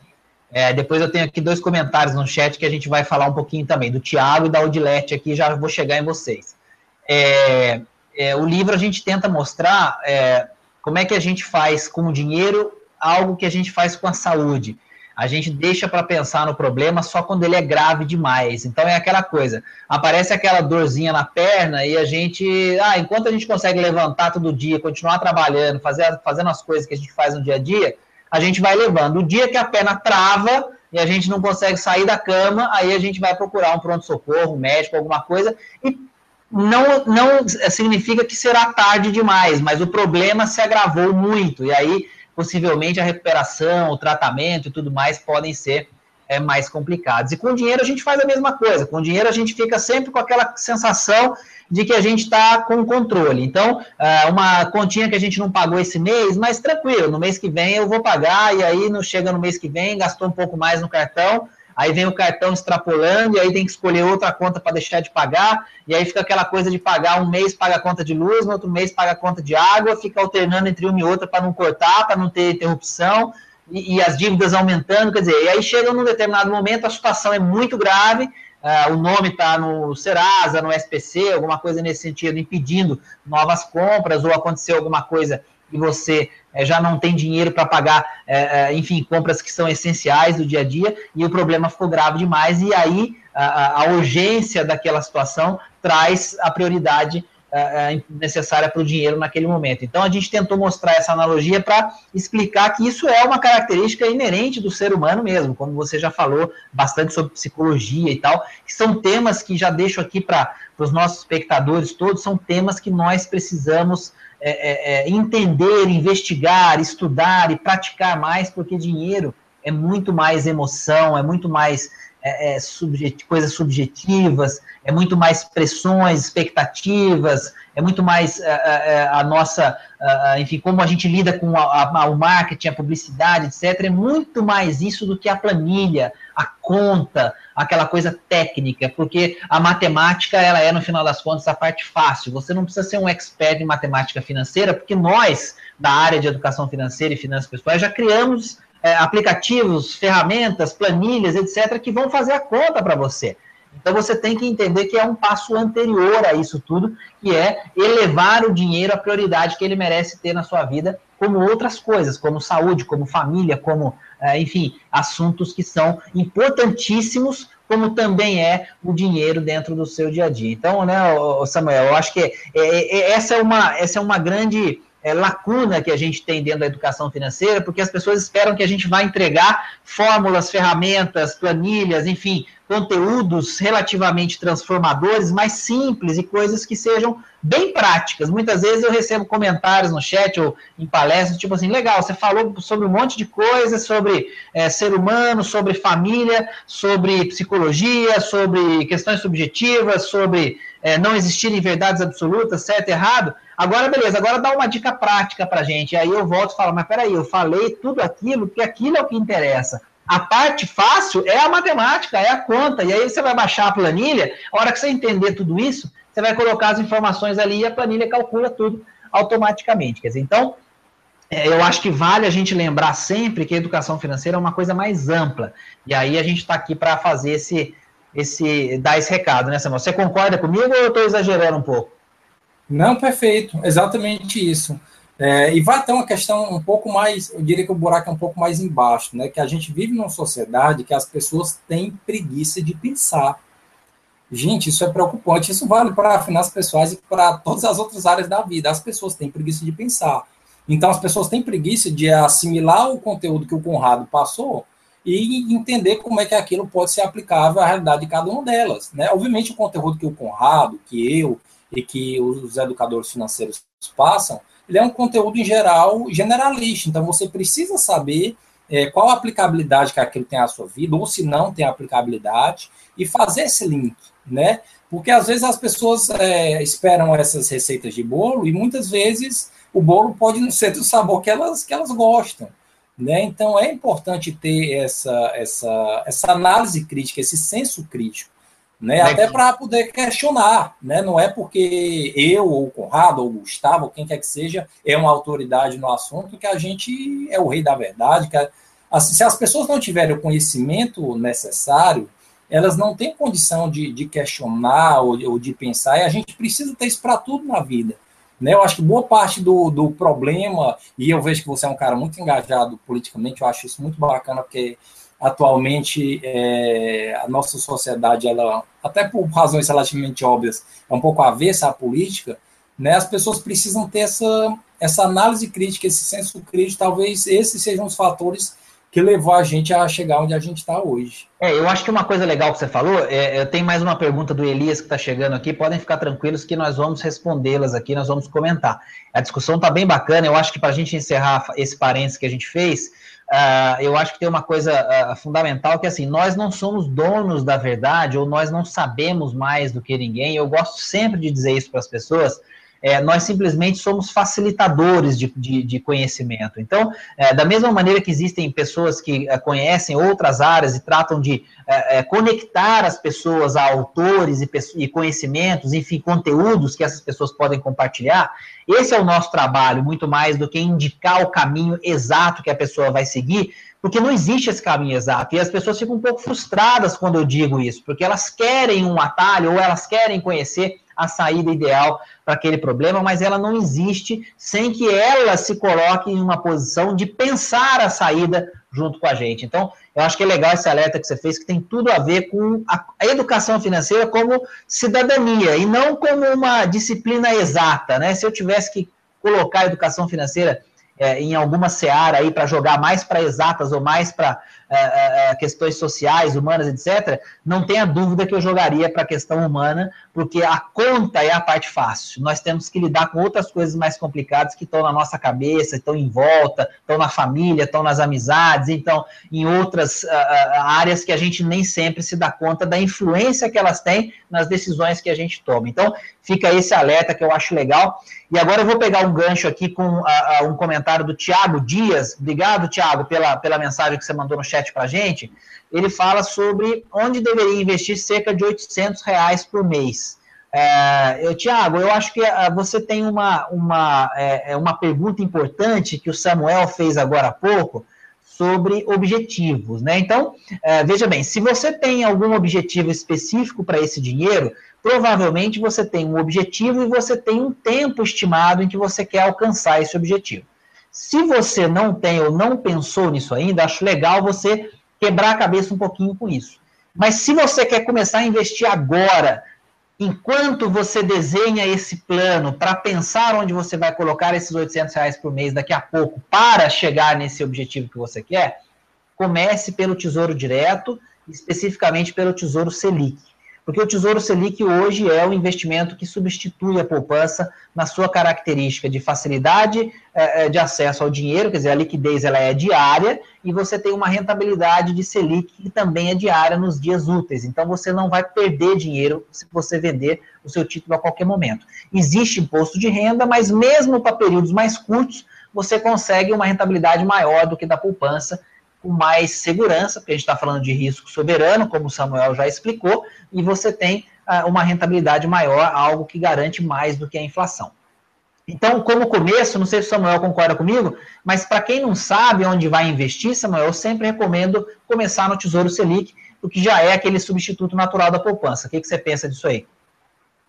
É, depois eu tenho aqui dois comentários no chat que a gente vai falar um pouquinho também, do Tiago e da Odilete aqui, já vou chegar em vocês. É, é, o livro a gente tenta mostrar é, como é que a gente faz com o dinheiro algo que a gente faz com a saúde a gente deixa para pensar no problema só quando ele é grave demais. Então é aquela coisa, aparece aquela dorzinha na perna e a gente, ah, enquanto a gente consegue levantar todo dia, continuar trabalhando, fazer, fazendo as coisas que a gente faz no dia a dia, a gente vai levando. O dia que a perna trava e a gente não consegue sair da cama, aí a gente vai procurar um pronto-socorro, um médico, alguma coisa, e não, não significa que será tarde demais, mas o problema se agravou muito, e aí possivelmente a recuperação, o tratamento e tudo mais podem ser é, mais complicados. E com dinheiro a gente faz a mesma coisa. Com dinheiro a gente fica sempre com aquela sensação de que a gente está com controle. Então, é, uma continha que a gente não pagou esse mês, mas tranquilo, no mês que vem eu vou pagar, e aí não chega no mês que vem, gastou um pouco mais no cartão, aí vem o cartão extrapolando, e aí tem que escolher outra conta para deixar de pagar, e aí fica aquela coisa de pagar um mês paga a conta de luz, no outro mês paga a conta de água, fica alternando entre uma e outra para não cortar, para não ter interrupção, e, e, as dívidas aumentando, quer dizer, e aí chega num determinado momento, a situação é muito grave, uh, o nome está no Serasa, no SPC, alguma coisa nesse sentido, impedindo novas compras, ou aconteceu alguma coisa e você é, já não tem dinheiro para pagar, é, enfim, compras que são essenciais do dia a dia, e o problema ficou grave demais, e aí a, a urgência daquela situação traz a prioridade necessária para o dinheiro naquele momento. Então a gente tentou mostrar essa analogia para explicar que isso é uma característica inerente do ser humano mesmo, como você já falou bastante sobre psicologia e tal, que são temas que já deixo aqui para os nossos espectadores todos, são temas que nós precisamos é, é, é, entender, investigar, estudar e praticar mais, porque dinheiro é muito mais emoção, é muito mais é, é subjet, coisas subjetivas, é muito mais pressões, expectativas, é muito mais é, é, é a nossa, enfim, como a gente lida com a, a, o marketing, a publicidade, etc. É muito mais isso do que a planilha, a conta, aquela coisa técnica, porque a matemática, ela é, no final das contas, a parte fácil. Você não precisa ser um expert em matemática financeira, porque nós, da área de educação financeira e finanças pessoais, já criamos é, aplicativos, ferramentas, planilhas, etc., que vão fazer a conta para você. Então você tem que entender que é um passo anterior a isso tudo, que é elevar o dinheiro à prioridade que ele merece ter na sua vida, como outras coisas, como saúde, como família, como, é, enfim, assuntos que são importantíssimos, como também é o dinheiro dentro do seu dia a dia. Então, né, Samuel, eu acho que é, é, essa, é uma, essa é uma grande é, lacuna que a gente tem dentro da educação financeira, porque as pessoas esperam que a gente vá entregar fórmulas, ferramentas, planilhas, enfim, conteúdos relativamente transformadores, mais simples e coisas que sejam bem práticas. Muitas vezes eu recebo comentários no chat ou em palestras, tipo assim, legal, você falou sobre um monte de coisas, sobre é, ser humano, sobre família, sobre psicologia, sobre questões subjetivas, sobre é, não existirem verdades absolutas, certo errado. Agora, beleza, agora dá uma dica prática para gente. Aí eu volto e falo, mas peraí, eu falei tudo aquilo, que aquilo é o que interessa. A parte fácil é a matemática, é a conta. E aí você vai baixar a planilha, a hora que você entender tudo isso, você vai colocar as informações ali e a planilha calcula tudo automaticamente. Quer dizer, então, é, eu acho que vale a gente lembrar sempre que a educação financeira é uma coisa mais ampla. E aí a gente está aqui para fazer esse, esse, dar esse recado, né, Samuel? Você concorda comigo ou eu estou exagerando um pouco? Não, perfeito, exatamente isso. É, e vai ter uma questão um pouco mais, eu diria que o buraco é um pouco mais embaixo, né? Que a gente vive numa sociedade que as pessoas têm preguiça de pensar. Gente, isso é preocupante. Isso vale para finanças pessoais e para todas as outras áreas da vida. As pessoas têm preguiça de pensar. Então, as pessoas têm preguiça de assimilar o conteúdo que o Conrado passou e entender como é que aquilo pode ser aplicável à realidade de cada uma delas. Né? Obviamente, o conteúdo que o Conrado, que eu e que os educadores financeiros passam, ele é um conteúdo em geral generalista. Então, você precisa saber é, qual a aplicabilidade que aquilo tem à sua vida, ou se não tem aplicabilidade, e fazer esse link, né? Porque às vezes as pessoas é, esperam essas receitas de bolo e muitas vezes o bolo pode não ser do sabor que elas, que elas gostam. Né? Então é importante ter essa, essa, essa análise crítica, esse senso crítico, né? Até para poder questionar, né? Não é porque eu, ou o Conrado, ou o Gustavo, ou quem quer que seja, é uma autoridade no assunto que a gente é o rei da verdade. Que assim, se as pessoas não tiverem o conhecimento necessário, elas não têm condição de, de questionar ou, ou de pensar, e a gente precisa ter isso para tudo na vida. Né? Eu acho que boa parte do, do problema, e eu vejo que você é um cara muito engajado politicamente, eu acho isso muito bacana, porque atualmente é, a nossa sociedade, ela, até por razões relativamente óbvias, é um pouco avessa à política, né? as pessoas precisam ter essa, essa análise crítica, esse senso crítico, talvez esses sejam os fatores que levou a gente a chegar onde a gente está hoje. É, eu acho que uma coisa legal que você falou, é, eu tenho mais uma pergunta do Elias que está chegando aqui, podem ficar tranquilos que nós vamos respondê-las aqui, nós vamos comentar. A discussão está bem bacana, eu acho que para a gente encerrar esse parênteses que a gente fez, uh, eu acho que tem uma coisa uh, fundamental que assim, nós não somos donos da verdade ou nós não sabemos mais do que ninguém, eu gosto sempre de dizer isso para as pessoas, é, nós simplesmente somos facilitadores de, de, de conhecimento. Então, é, da mesma maneira que existem pessoas que é, conhecem outras áreas e tratam de é, é, conectar as pessoas a autores e, e, conhecimentos, enfim, conteúdos que essas pessoas podem compartilhar, esse é o nosso trabalho, muito mais do que indicar o caminho exato que a pessoa vai seguir, porque não existe esse caminho exato. E as pessoas ficam um pouco frustradas quando eu digo isso, porque elas querem um atalho ou elas querem conhecer a saída ideal para aquele problema, mas ela não existe sem que ela se coloque em uma posição de pensar a saída junto com a gente. Então, eu acho que é legal esse alerta que você fez, que tem tudo a ver com a, educação financeira como cidadania e não como uma disciplina exata, né? Se eu tivesse que colocar a educação financeira é, em alguma seara aí para jogar mais para exatas ou mais para é, é, é, questões sociais, humanas, etc., não tenha dúvida que eu jogaria para a questão humana, porque a conta é a parte fácil. Nós temos que lidar com outras coisas mais complicadas que estão na nossa cabeça, estão em volta, estão na família, estão nas amizades, então em outras áreas que a gente nem sempre se dá conta da influência que elas têm nas decisões que a gente toma. Então, fica esse alerta que eu acho legal. E agora eu vou pegar um gancho aqui com um comentário do Tiago Dias. Obrigado, Tiago, pela, pela mensagem que você mandou no chat para a gente. Ele fala sobre onde deveria investir cerca de 800 reais por mês. É, eu, Tiago, eu acho que uh, você tem uma, uma, é, é, uma pergunta importante que o Samuel fez agora há pouco sobre objetivos, né? Então, é, veja bem, se você tem algum objetivo específico para esse dinheiro, provavelmente você tem um objetivo e você tem um tempo estimado em que você quer alcançar esse objetivo. Se você não tem ou não pensou nisso ainda, acho legal você quebrar a cabeça um pouquinho com isso. Mas se você quer começar a investir agora, enquanto você desenha esse plano para pensar onde você vai colocar esses 800 reais por mês daqui a pouco para chegar nesse objetivo que você quer, comece pelo Tesouro Direto, especificamente pelo Tesouro Selic. Porque o Tesouro Selic hoje é o investimento que substitui a poupança na sua característica de facilidade é, é, de acesso ao dinheiro, quer dizer, a liquidez ela é diária e você tem uma rentabilidade de Selic que também é diária nos dias úteis. Então você não vai perder dinheiro se você vender o seu título a qualquer momento. Existe imposto de renda, mas mesmo para períodos mais curtos, você consegue uma rentabilidade maior do que da poupança com mais segurança, porque a gente está falando de risco soberano, como o Samuel já explicou, e você tem uh, uma rentabilidade maior, algo que garante mais do que a inflação. Então, como começo, não sei se o Samuel concorda comigo, mas para quem não sabe onde vai investir, Samuel, eu sempre recomendo começar no Tesouro Selic, porque já é aquele substituto natural da poupança. O que, que você pensa disso aí?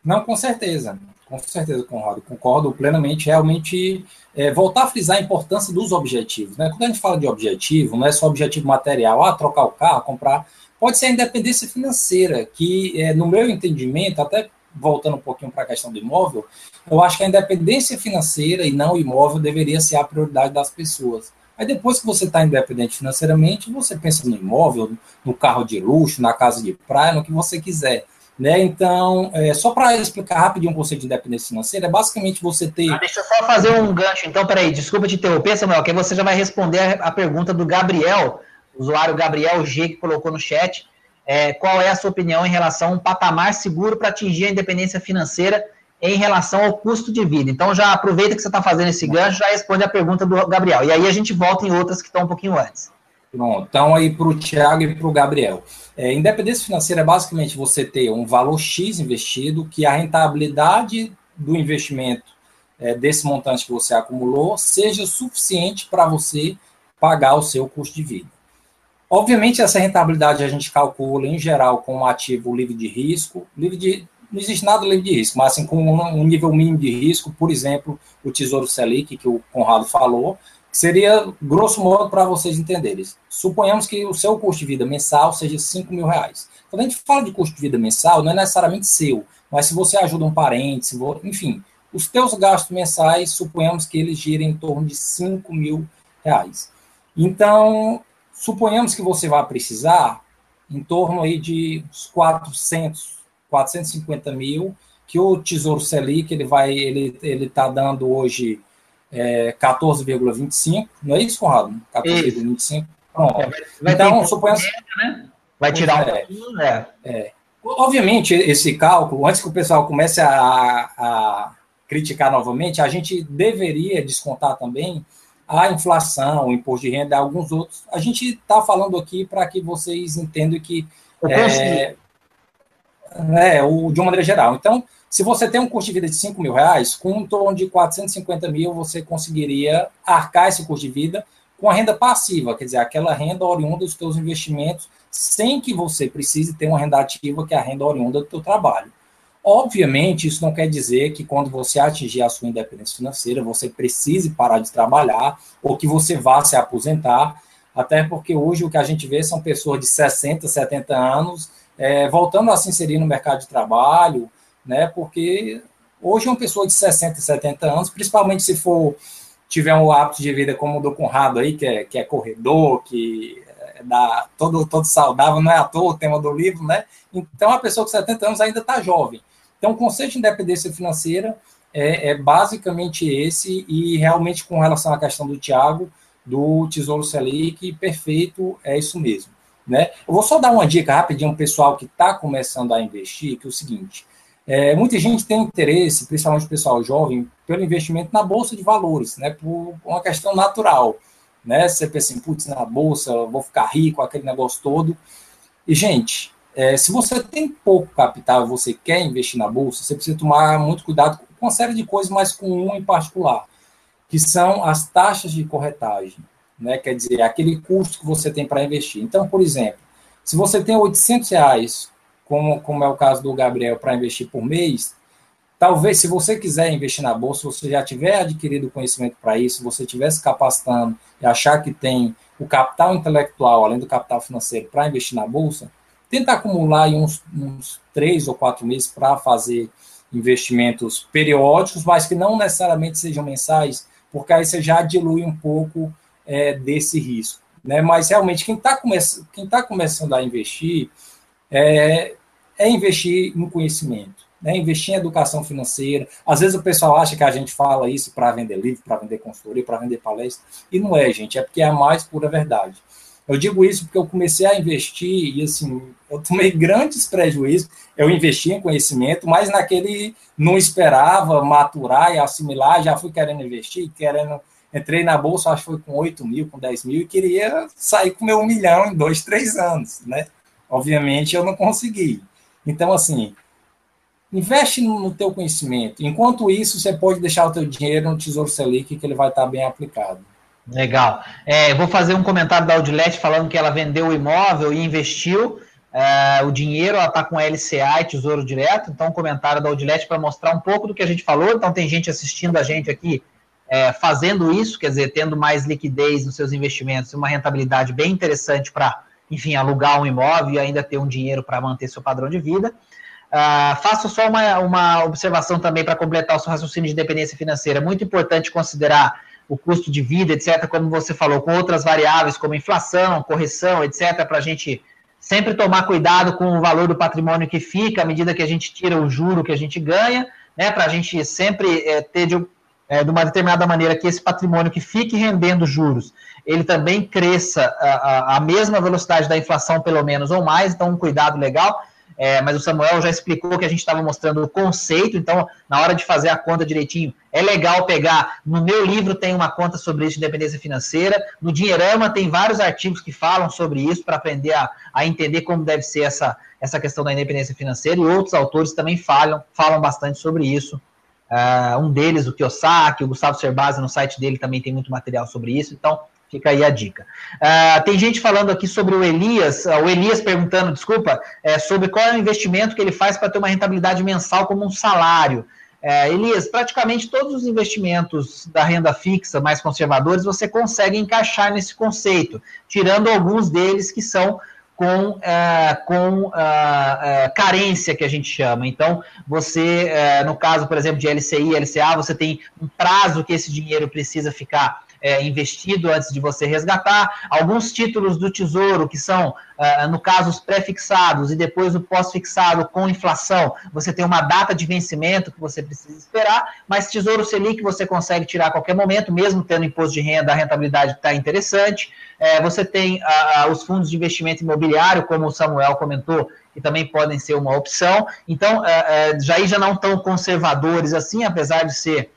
Não, com certeza. Com certeza, Conrado. Concordo plenamente. Realmente, é, voltar a frisar a importância dos objetivos. Né? Quando a gente fala de objetivo, não é só objetivo material, ah, trocar o carro, comprar. Pode ser a independência financeira, que, é, no meu entendimento, até voltando um pouquinho para a questão do imóvel, eu acho que a independência financeira e não o imóvel deveria ser a prioridade das pessoas. Aí depois que você está independente financeiramente, você pensa no imóvel, no carro de luxo, na casa de praia, no que você quiser. Né? Então, é, só para explicar rapidinho o conceito de independência financeira, é basicamente você ter. Ah, deixa eu só fazer um gancho, então, peraí, desculpa te interromper, Samuel, que você já vai responder a pergunta do Gabriel, usuário Gabriel G, que colocou no chat. É, qual é a sua opinião em relação a um patamar seguro para atingir a independência financeira em relação ao custo de vida? Então, já aproveita que você está fazendo esse gancho, já responde a pergunta do Gabriel. E aí a gente volta em outras que estão um pouquinho antes. Pronto, então aí para o Tiago e para o Gabriel. É, independência financeira é basicamente você ter um valor X investido, que a rentabilidade do investimento é, desse montante que você acumulou seja suficiente para você pagar o seu custo de vida. Obviamente, essa rentabilidade a gente calcula, em geral, com um ativo livre de risco. Livre de, não existe nada livre de risco, mas assim, com um nível mínimo de risco, por exemplo, o Tesouro Selic, que o Conrado falou, Seria, grosso modo, para vocês entenderem. Suponhamos que o seu custo de vida mensal seja 5 mil reais. Quando a gente fala de custo de vida mensal, não é necessariamente seu, mas se você ajuda um parente, se enfim, os teus gastos mensais, suponhamos que eles girem em torno de 5 mil reais. Então, suponhamos que você vai precisar em torno aí de 400, 450 mil, que o Tesouro Selic, ele vai, ele ele está dando hoje é, 14,25, não é isso, Conrado? 14,25. Vai então, suponhamos. Né? Vai tirar um é, pouquinho, né? É. Obviamente, esse cálculo, antes que o pessoal comece a, a criticar novamente, a gente deveria descontar também a inflação, o imposto de renda, alguns outros. A gente está falando aqui para que vocês entendam que. É, é, o, de uma maneira geral. Então, se você tem um custo de vida de 5 mil reais, com um torno de 450 mil, você conseguiria arcar esse custo de vida com a renda passiva, quer dizer, aquela renda oriunda dos seus investimentos, sem que você precise ter uma renda ativa, que é a renda oriunda do seu trabalho. Obviamente, isso não quer dizer que quando você atingir a sua independência financeira, você precise parar de trabalhar ou que você vá se aposentar, até porque hoje o que a gente vê são pessoas de 60, 70 anos é, voltando a se inserir no mercado de trabalho, né? Porque hoje uma pessoa de 60, 70 anos, principalmente se for tiver um hábito de vida como o do Conrado aí, que é, que é corredor, que é da, todo, todo saudável, não é à toa o tema do livro, né? Então, a pessoa com 70 anos ainda está jovem. Então, o conceito de independência financeira é, é, basicamente esse, e realmente com relação à questão do Tiago, do Tesouro Selic, perfeito, é isso mesmo. Né? Eu vou só dar uma dica rapidinho, pessoal que está começando a investir, que é o seguinte, é, muita gente tem interesse, principalmente o pessoal jovem, pelo investimento na bolsa de valores, né, por uma questão natural. Né? Você pensa assim, putz, na bolsa, vou ficar rico, aquele negócio todo. E, gente, é, se você tem pouco capital você quer investir na bolsa, você precisa tomar muito cuidado com uma série de coisas, mas com uma em particular, que são as taxas de corretagem. Né? Quer dizer, aquele custo que você tem para investir. Então, por exemplo, se você tem 800 reais como, como é o caso do Gabriel, para investir por mês, talvez, se você quiser investir na bolsa, você já tiver adquirido conhecimento para isso, você estiver se capacitando e achar que tem o capital intelectual, além do capital financeiro, para investir na bolsa, tenta acumular em uns, uns três ou quatro meses para fazer investimentos periódicos, mas que não necessariamente sejam mensais, porque aí você já dilui um pouco é, desse risco. Né? Mas realmente, quem está come tá começando a investir, é, é investir em conhecimento, né? investir em educação financeira. Às vezes o pessoal acha que a gente fala isso para vender livro, para vender consultoria, para vender palestra, e não é, gente, é porque é a mais pura verdade. Eu digo isso porque eu comecei a investir e assim, eu tomei grandes prejuízos. Eu investi em conhecimento, mas naquele não esperava maturar e assimilar, já fui querendo investir, querendo. Entrei na bolsa, acho que foi com 8 mil, com 10 mil, e queria sair com meu um milhão em dois, três anos, né? Obviamente eu não consegui. Então, assim, investe no teu conhecimento. Enquanto isso, você pode deixar o teu dinheiro no Tesouro Selic, que ele vai estar bem aplicado. Legal. É, vou fazer um comentário da Audilete falando que ela vendeu o imóvel e investiu é, o dinheiro, ela está com LCA e Tesouro Direto, então um comentário da Audilete para mostrar um pouco do que a gente falou, então tem gente assistindo a gente aqui é, fazendo isso, quer dizer, tendo mais liquidez nos seus investimentos, uma rentabilidade bem interessante para enfim, alugar um imóvel e ainda ter um dinheiro para manter seu padrão de vida. Uh, faço só uma, uma observação também para completar o seu raciocínio de dependência financeira. Muito importante considerar o custo de vida, etc., como você falou, com outras variáveis como inflação, correção, etc., para a gente sempre tomar cuidado com o valor do patrimônio que fica à medida que a gente tira o juro que a gente ganha, né, para a gente sempre é, ter de, é, de uma determinada maneira que esse patrimônio que fique rendendo juros ele também cresça a, a, mesma velocidade da inflação, pelo menos, ou mais, então um cuidado legal. É, mas o Samuel já explicou que a gente estava mostrando o conceito, então, na hora de fazer a conta direitinho, é legal pegar. No meu livro tem uma conta sobre isso de independência financeira, no Dinheirama tem vários artigos que falam sobre isso, para aprender a, a entender como deve ser essa, essa questão da independência financeira, e outros autores também falam, falam bastante sobre isso. Uh, um deles, o Kiyosaki, o Gustavo Cerbasi, no site dele também tem muito material sobre isso, então Fica aí a dica. Uh, tem gente falando aqui sobre o Elias, uh, o Elias perguntando, desculpa, é, sobre qual é o investimento que ele faz para ter uma rentabilidade mensal como um salário. É, Elias, praticamente todos os investimentos da renda fixa mais conservadores você consegue encaixar nesse conceito, tirando alguns deles que são com, é, com é, carência, que a gente chama. Então, você, no caso, por exemplo, de LCI, LCA, você tem um prazo que esse dinheiro precisa ficar é, investido antes de você resgatar, alguns títulos do Tesouro, que são, uh, no caso, os pré-fixados e depois o pós-fixado com inflação, você tem uma data de vencimento que você precisa esperar, mas Tesouro Selic você consegue tirar a qualquer momento, mesmo tendo imposto de renda, a rentabilidade está interessante. É, você tem uh, os fundos de investimento imobiliário, como o Samuel comentou, que também podem ser uma opção. Então, uh, já aí já não tão conservadores assim, apesar de ser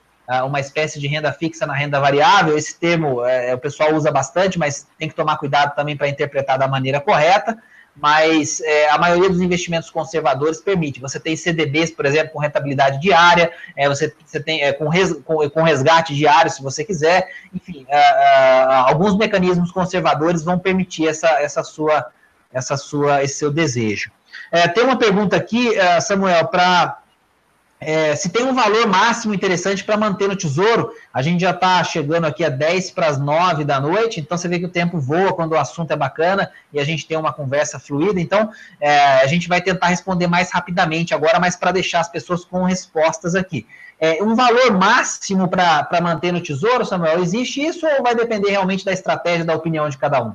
uma espécie de renda fixa na renda variável. Esse termo é, o pessoal usa bastante, mas tem que tomar cuidado também para interpretar da maneira correta. Mas é, a maioria dos investimentos conservadores permite. Você tem CDBs, por exemplo, com rentabilidade diária, é, você, você tem é, com, res, com, com, resgate diário, se você quiser. Enfim, é, é, alguns mecanismos conservadores vão permitir essa, essa sua, essa sua, esse seu desejo. É, tem uma pergunta aqui, Samuel, para é, se tem um valor máximo interessante para manter no tesouro, a gente já está chegando aqui a 10 para as 9 da noite, então você vê que o tempo voa quando o assunto é bacana e a gente tem uma conversa fluida. Então, é, a gente vai tentar responder mais rapidamente agora, mas para deixar as pessoas com respostas aqui. É, um valor máximo para manter no tesouro, Samuel, existe isso ou vai depender realmente da estratégia, da opinião de cada um?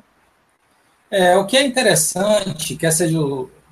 É, o que é interessante, quer seja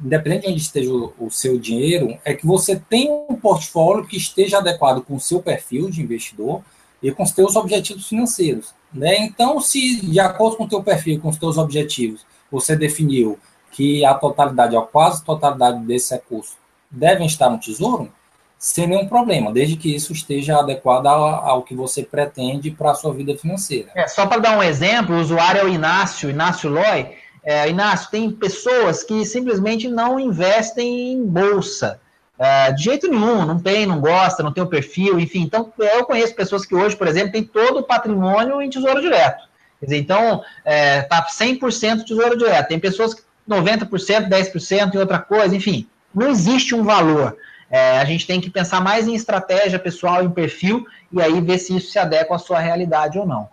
independente de onde esteja o, o, seu dinheiro, é que você tem um portfólio que esteja adequado com o seu perfil de investidor e com os seus objetivos financeiros. Né? Então, se de acordo com o teu perfil, com os teus objetivos, você definiu que a totalidade, ou quase totalidade desse recurso devem estar no tesouro, sem nenhum problema, desde que isso esteja adequado ao, ao que você pretende para a sua vida financeira. É, só para dar um exemplo, o usuário é o Inácio, Inácio Loy, é, Inácio, tem pessoas que simplesmente não investem em bolsa. É, de jeito nenhum, não tem, não gosta, não tem o perfil, enfim. Então, eu conheço pessoas que hoje, por exemplo, têm todo o patrimônio em tesouro direto. Quer dizer, então, é, tá 100% tesouro direto. Tem pessoas que 90%, 10% em outra coisa, enfim. Não existe um valor. É, a gente tem que pensar mais em estratégia pessoal, em perfil, e aí ver se isso se adequa à sua realidade ou não.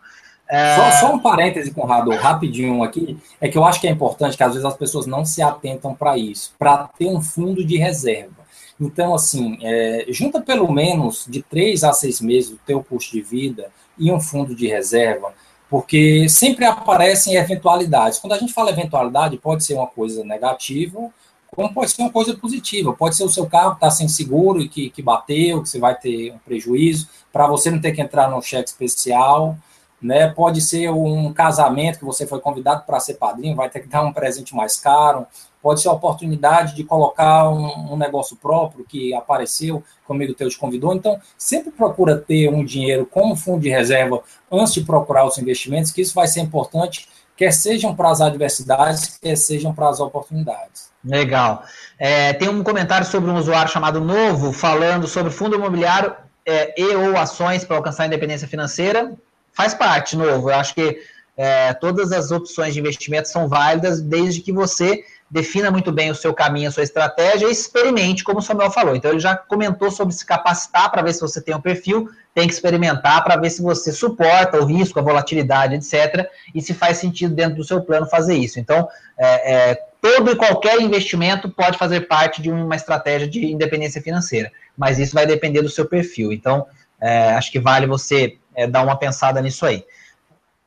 É... Só, só, um parêntese, Conrado, rapidinho aqui, é que eu acho que é importante que às vezes as pessoas não se atentam para isso, para ter um fundo de reserva. Então, assim, é, junta pelo menos de três a seis meses o teu custo de vida e um fundo de reserva, porque sempre aparecem eventualidades. Quando a gente fala eventualidade, pode ser uma coisa negativa, como pode ser uma coisa positiva. Pode ser o seu carro estar tá sem seguro e que, que bateu, que você vai ter um prejuízo, para você não ter que entrar no cheque especial né? Pode ser um casamento que você foi convidado para ser padrinho, vai ter que dar um presente mais caro. Pode ser a oportunidade de colocar um, um negócio próprio que apareceu, comigo teu te convidou. Então, sempre procura ter um dinheiro como fundo de reserva antes de procurar os investimentos, que isso vai ser importante, quer sejam para as adversidades, quer sejam para as oportunidades. Legal. É, tem um comentário sobre um usuário chamado Novo, falando sobre fundo imobiliário é, e ou ações para alcançar a independência financeira faz parte, novo. Eu acho que é, todas as opções de investimento são válidas desde que você defina muito bem o seu caminho, a sua estratégia e experimente, como o Samuel falou. Então, ele já comentou sobre se capacitar para ver se você tem um perfil, tem que experimentar para ver se você suporta o risco, a volatilidade, etc., e se faz sentido dentro do seu plano fazer isso. Então, é, é, todo e qualquer investimento pode fazer parte de uma estratégia de independência financeira, mas isso vai depender do seu perfil. Então, é, acho que vale você é, dar uma pensada nisso aí.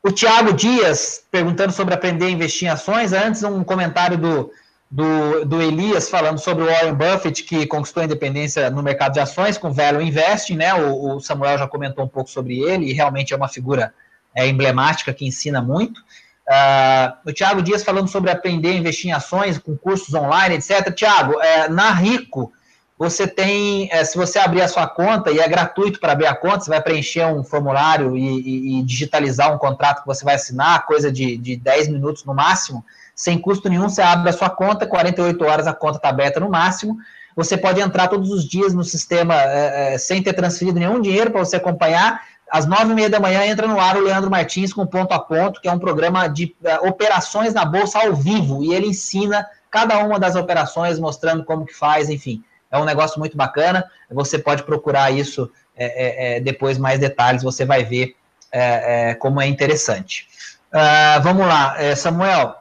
O Tiago Dias, perguntando sobre aprender a investir em ações. Antes, um comentário do, do, do, Elias falando sobre o Warren Buffett, que conquistou a independência no mercado de ações com Value Investing, né? O, o Samuel já comentou um pouco sobre ele, e realmente é uma figura é, emblemática que ensina muito. Uh, o Tiago Dias falando sobre aprender a investir em ações com cursos online, etc. Tiago, é, na Rico, você tem, é, se você abrir a sua conta, e é gratuito para abrir a conta, você vai preencher um formulário e, e, e, digitalizar um contrato que você vai assinar, coisa de, de 10 minutos no máximo, sem custo nenhum, você abre a sua conta, 48 horas a conta está aberta no máximo, você pode entrar todos os dias no sistema é, é, sem ter transferido nenhum dinheiro para você acompanhar, às nove e meia da manhã entra no ar o Leandro Martins com Ponto a Ponto, que é um programa de uh, operações na Bolsa ao vivo, e ele ensina cada uma das operações, mostrando como que faz, enfim. É um negócio muito bacana. Você pode procurar isso é, é, é depois, mais detalhes, você vai ver é, é como é interessante. Uh, vamos lá, Samuel.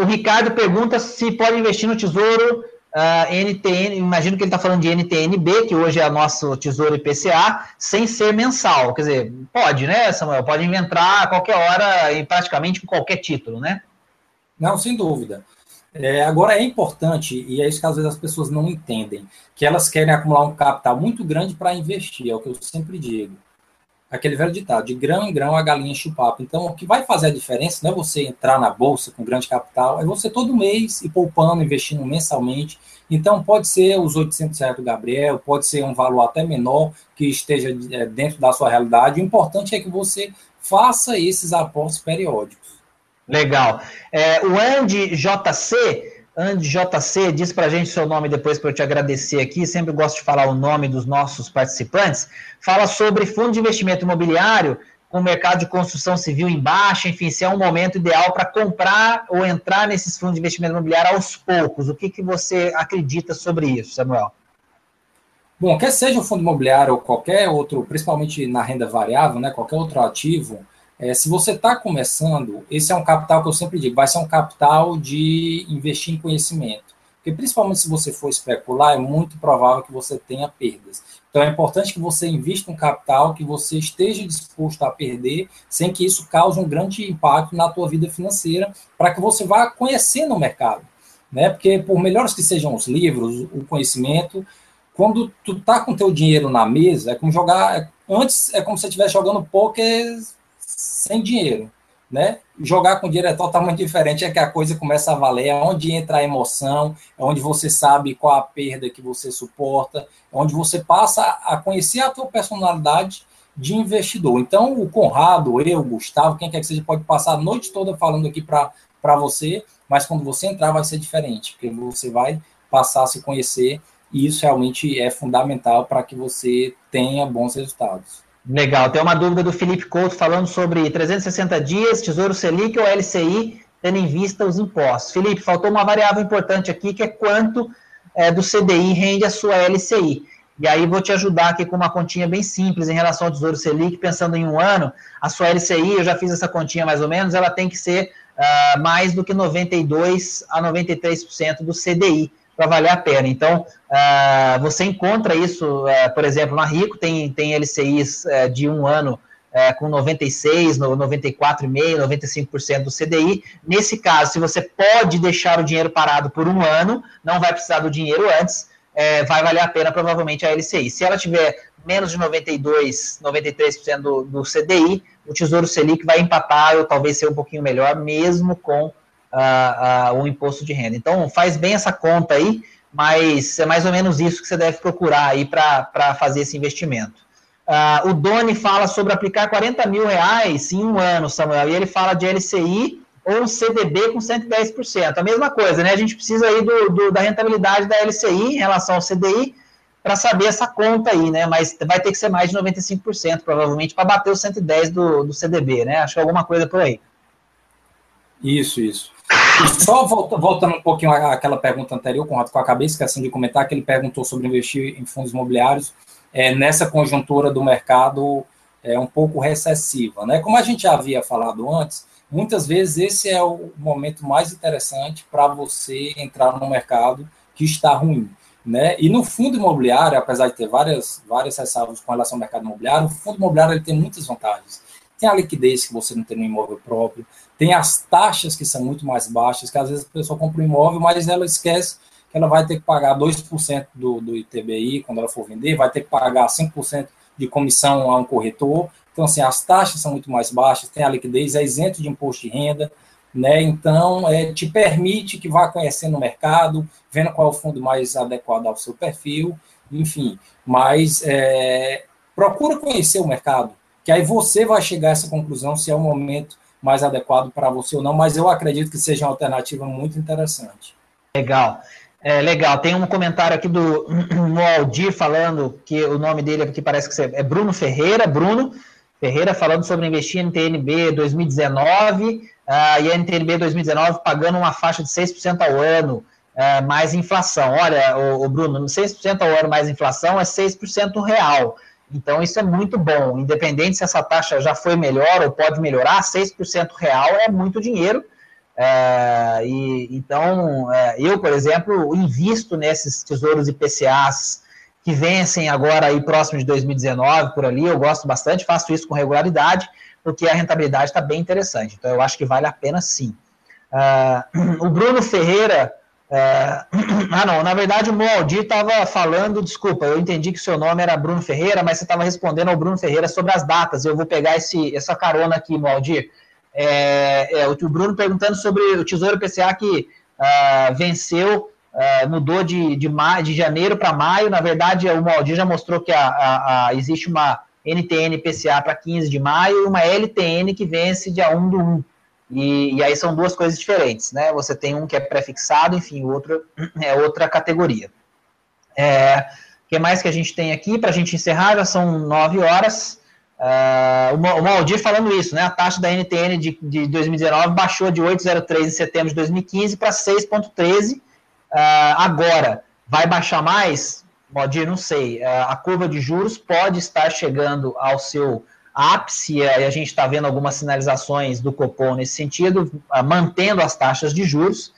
o Ricardo pergunta se pode investir no tesouro uh, NTN, imagino que ele está falando de NTNB, que hoje é o nosso tesouro IPCA, sem ser mensal. Quer dizer, pode, né, Samuel? Pode entrar a qualquer hora, em praticamente qualquer título, né? Não, sem dúvida. É, agora é importante, e é isso que às vezes as pessoas não entendem, que elas querem acumular um capital muito grande para investir, é o que eu sempre digo. Aquele velho ditado, de grão em grão a galinha chupapo. Então, o que vai fazer a diferença não é você entrar na bolsa com grande capital, é você todo mês ir poupando, investindo mensalmente. Então, pode ser os 800 reais do Gabriel, pode ser um valor até menor que esteja é, dentro da sua realidade. O importante é que você faça esses aportes periódicos. Legal. É, o Andy JC, Andy JC, diz para a gente seu nome depois para eu te agradecer aqui. Sempre gosto de falar o nome dos nossos participantes. Fala sobre fundo de investimento imobiliário com o mercado de construção civil em baixa, enfim, se é um momento ideal para comprar ou entrar nesses fundos de investimento imobiliário aos poucos. O que, que você acredita sobre isso, Samuel? Bom, quer seja o fundo imobiliário ou qualquer outro, principalmente na renda variável, né, qualquer outro ativo, é, se você está começando, esse é um capital que eu sempre digo, vai ser um capital de investir em conhecimento. Porque principalmente se você for especular, é muito provável que você tenha perdas. Então é importante que você invista um capital que você esteja disposto a perder, sem que isso cause um grande impacto na tua vida financeira, para que você vá conhecendo o mercado. Né? Porque por melhores que sejam os livros, o conhecimento, quando tu tá com teu dinheiro na mesa, é como jogar. Antes é como se você estivesse jogando poker sem dinheiro. Né? Jogar com dinheiro é totalmente diferente, é que a coisa começa a valer, é onde entra a emoção, é onde você sabe qual a perda que você suporta, é onde você passa a conhecer a tua personalidade de investidor. Então, o Conrado, eu, Gustavo, quem quer que seja, pode passar a noite toda falando aqui para você, mas quando você entrar vai ser diferente, porque você vai passar a se conhecer e isso realmente é fundamental para que você tenha bons resultados. Legal. Tem uma dúvida do Felipe Couto falando sobre 360 dias, Tesouro Selic ou LCI, tendo em vista os impostos. Felipe, faltou uma variável importante aqui, que é quanto é, do CDI rende a sua LCI. E aí vou te ajudar aqui com uma continha bem simples em relação ao Tesouro Selic, pensando em um ano, a sua LCI, eu já fiz essa continha mais ou menos, ela tem que ser uh, mais do que 92 a 93% do CDI para valer a pena. Então, uh, você encontra isso, uh, por exemplo, na Rico, tem, tem LCIs uh, de um ano com 96, 94,5%, 95% do CDI. Nesse caso, se você pode deixar o dinheiro parado por um ano, não vai precisar do dinheiro antes, vai valer a pena provavelmente a LCI. Se ela tiver menos de 92, 93% do, do CDI, o Tesouro Selic vai empatar ou talvez ser um pouquinho melhor, mesmo com uh, uh, o imposto de renda. Então, faz bem essa conta aí, mas é mais ou menos isso que você deve procurar aí para fazer esse investimento. Uh, o Doni fala sobre aplicar 40 mil reais em um ano, Samuel, e ele fala de LCI ou CDB com 110%. A mesma coisa, né? A gente precisa aí do, do da rentabilidade da LCI em relação ao CDI para saber essa conta aí, né? Mas vai ter que ser mais de 95%, provavelmente, para bater o 110% do, do CDB, né? Acho que é alguma coisa por aí. Isso, isso. Só voltando um pouquinho àquela pergunta anterior, com que eu acabei esquecendo de comentar, que ele perguntou sobre investir em fundos imobiliários é, nessa conjuntura do mercado é, um pouco recessiva. Né? Como a gente já havia falado antes, muitas vezes esse é o momento mais interessante para você entrar no mercado que está ruim. Né? E no fundo imobiliário, apesar de ter várias, várias ressalvas com relação ao mercado imobiliário, o fundo imobiliário ele tem muitas vantagens. Tem a liquidez que você não tem no imóvel próprio, tem as taxas que são muito mais baixas, que às vezes a pessoa compra um imóvel, mas ela esquece que ela vai ter que pagar 2% do, do ITBI quando ela for vender, vai ter que pagar 5% de comissão a um corretor. Então, assim, as taxas são muito mais baixas, tem a liquidez, é isento de imposto de renda, né? Então, é, te permite que vá conhecendo o mercado, vendo qual é o fundo mais adequado ao seu perfil, enfim. Mas é, procura conhecer o mercado, que aí você vai chegar a essa conclusão se é o momento mais adequado para você ou não, mas eu acredito que seja uma alternativa muito interessante. Legal. É, legal, tem um comentário aqui do Aldir falando que o nome dele aqui parece que é Bruno Ferreira, Bruno Ferreira falando sobre investir em TNB 2019 uh, e a NTNB 2019 pagando uma faixa de 6% ao ano, uh, mais inflação. Olha, o, o Bruno, 6% ao ano mais inflação é 6% real. Então, isso é muito bom. Independente se essa taxa já foi melhor ou pode melhorar, 6% real é muito dinheiro. É, e, então, é, eu, por exemplo, invisto nesses tesouros IPCAs que vencem agora aí próximo de 2019, por ali. Eu gosto bastante, faço isso com regularidade, porque a rentabilidade está bem interessante. Então, eu acho que vale a pena sim. Uh, o Bruno Ferreira é... Ah, não, na verdade o Moaldir estava falando, desculpa, eu entendi que seu nome era Bruno Ferreira, mas você estava respondendo ao Bruno Ferreira sobre as datas. Eu vou pegar esse, essa carona aqui, Moaldir. É, é, o Bruno perguntando sobre o Tesouro PCA que uh, venceu, uh, mudou de, de, de janeiro para maio. Na verdade, o Moaldir já mostrou que a, a, a existe uma NTN PCA para 15 de maio e uma LTN que vence dia 1 do 1. E, e, aí são duas coisas diferentes, né? Você tem um que é prefixado, enfim, o outro é outra categoria. É, o que mais que a gente tem aqui? Para a gente encerrar, já são nove horas. Uh, o Maldir falando isso, né? A taxa da NTN de, de 2019 baixou de 8,03 em setembro de 2015 para 6,13 uh, agora. Vai baixar mais? Modir, não sei. É, a curva de juros pode estar chegando ao seu ápice, e a gente está vendo algumas sinalizações do Copom nesse sentido, ah, mantendo as taxas de juros.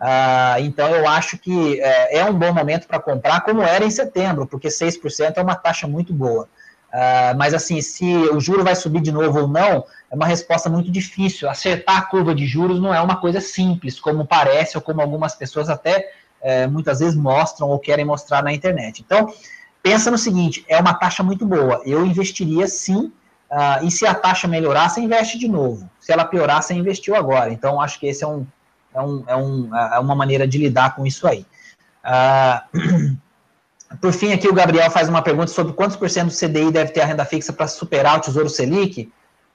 Uh, então, eu acho que é, é um bom momento para comprar, como era em setembro, porque 6% é uma taxa muito boa. Uh, mas, assim, se o juro vai subir de novo ou não, é uma resposta muito difícil. Acertar a curva de juros não é uma coisa simples, como parece, ou como algumas pessoas até é, muitas vezes mostram ou querem mostrar na internet. Então, pensa no seguinte: é uma taxa muito boa. Eu investiria sim, uh, e se a taxa melhorar, você investe de novo. Se ela piorar, você investiu agora. Então, acho que esse é, um, é, um, é, um, é uma maneira de lidar com isso aí. Uh, por fim, aqui o Gabriel faz uma pergunta sobre quantos por cento do CDI deve ter a renda fixa para superar o Tesouro Selic.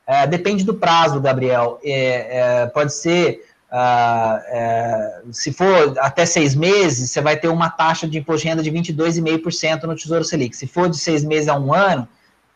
Uh, depende do prazo, Gabriel. É, é, pode ser é, se for até seis meses, você vai ter uma taxa de imposto de renda de 22,5% no Tesouro Selic. Se for de seis meses a um ano,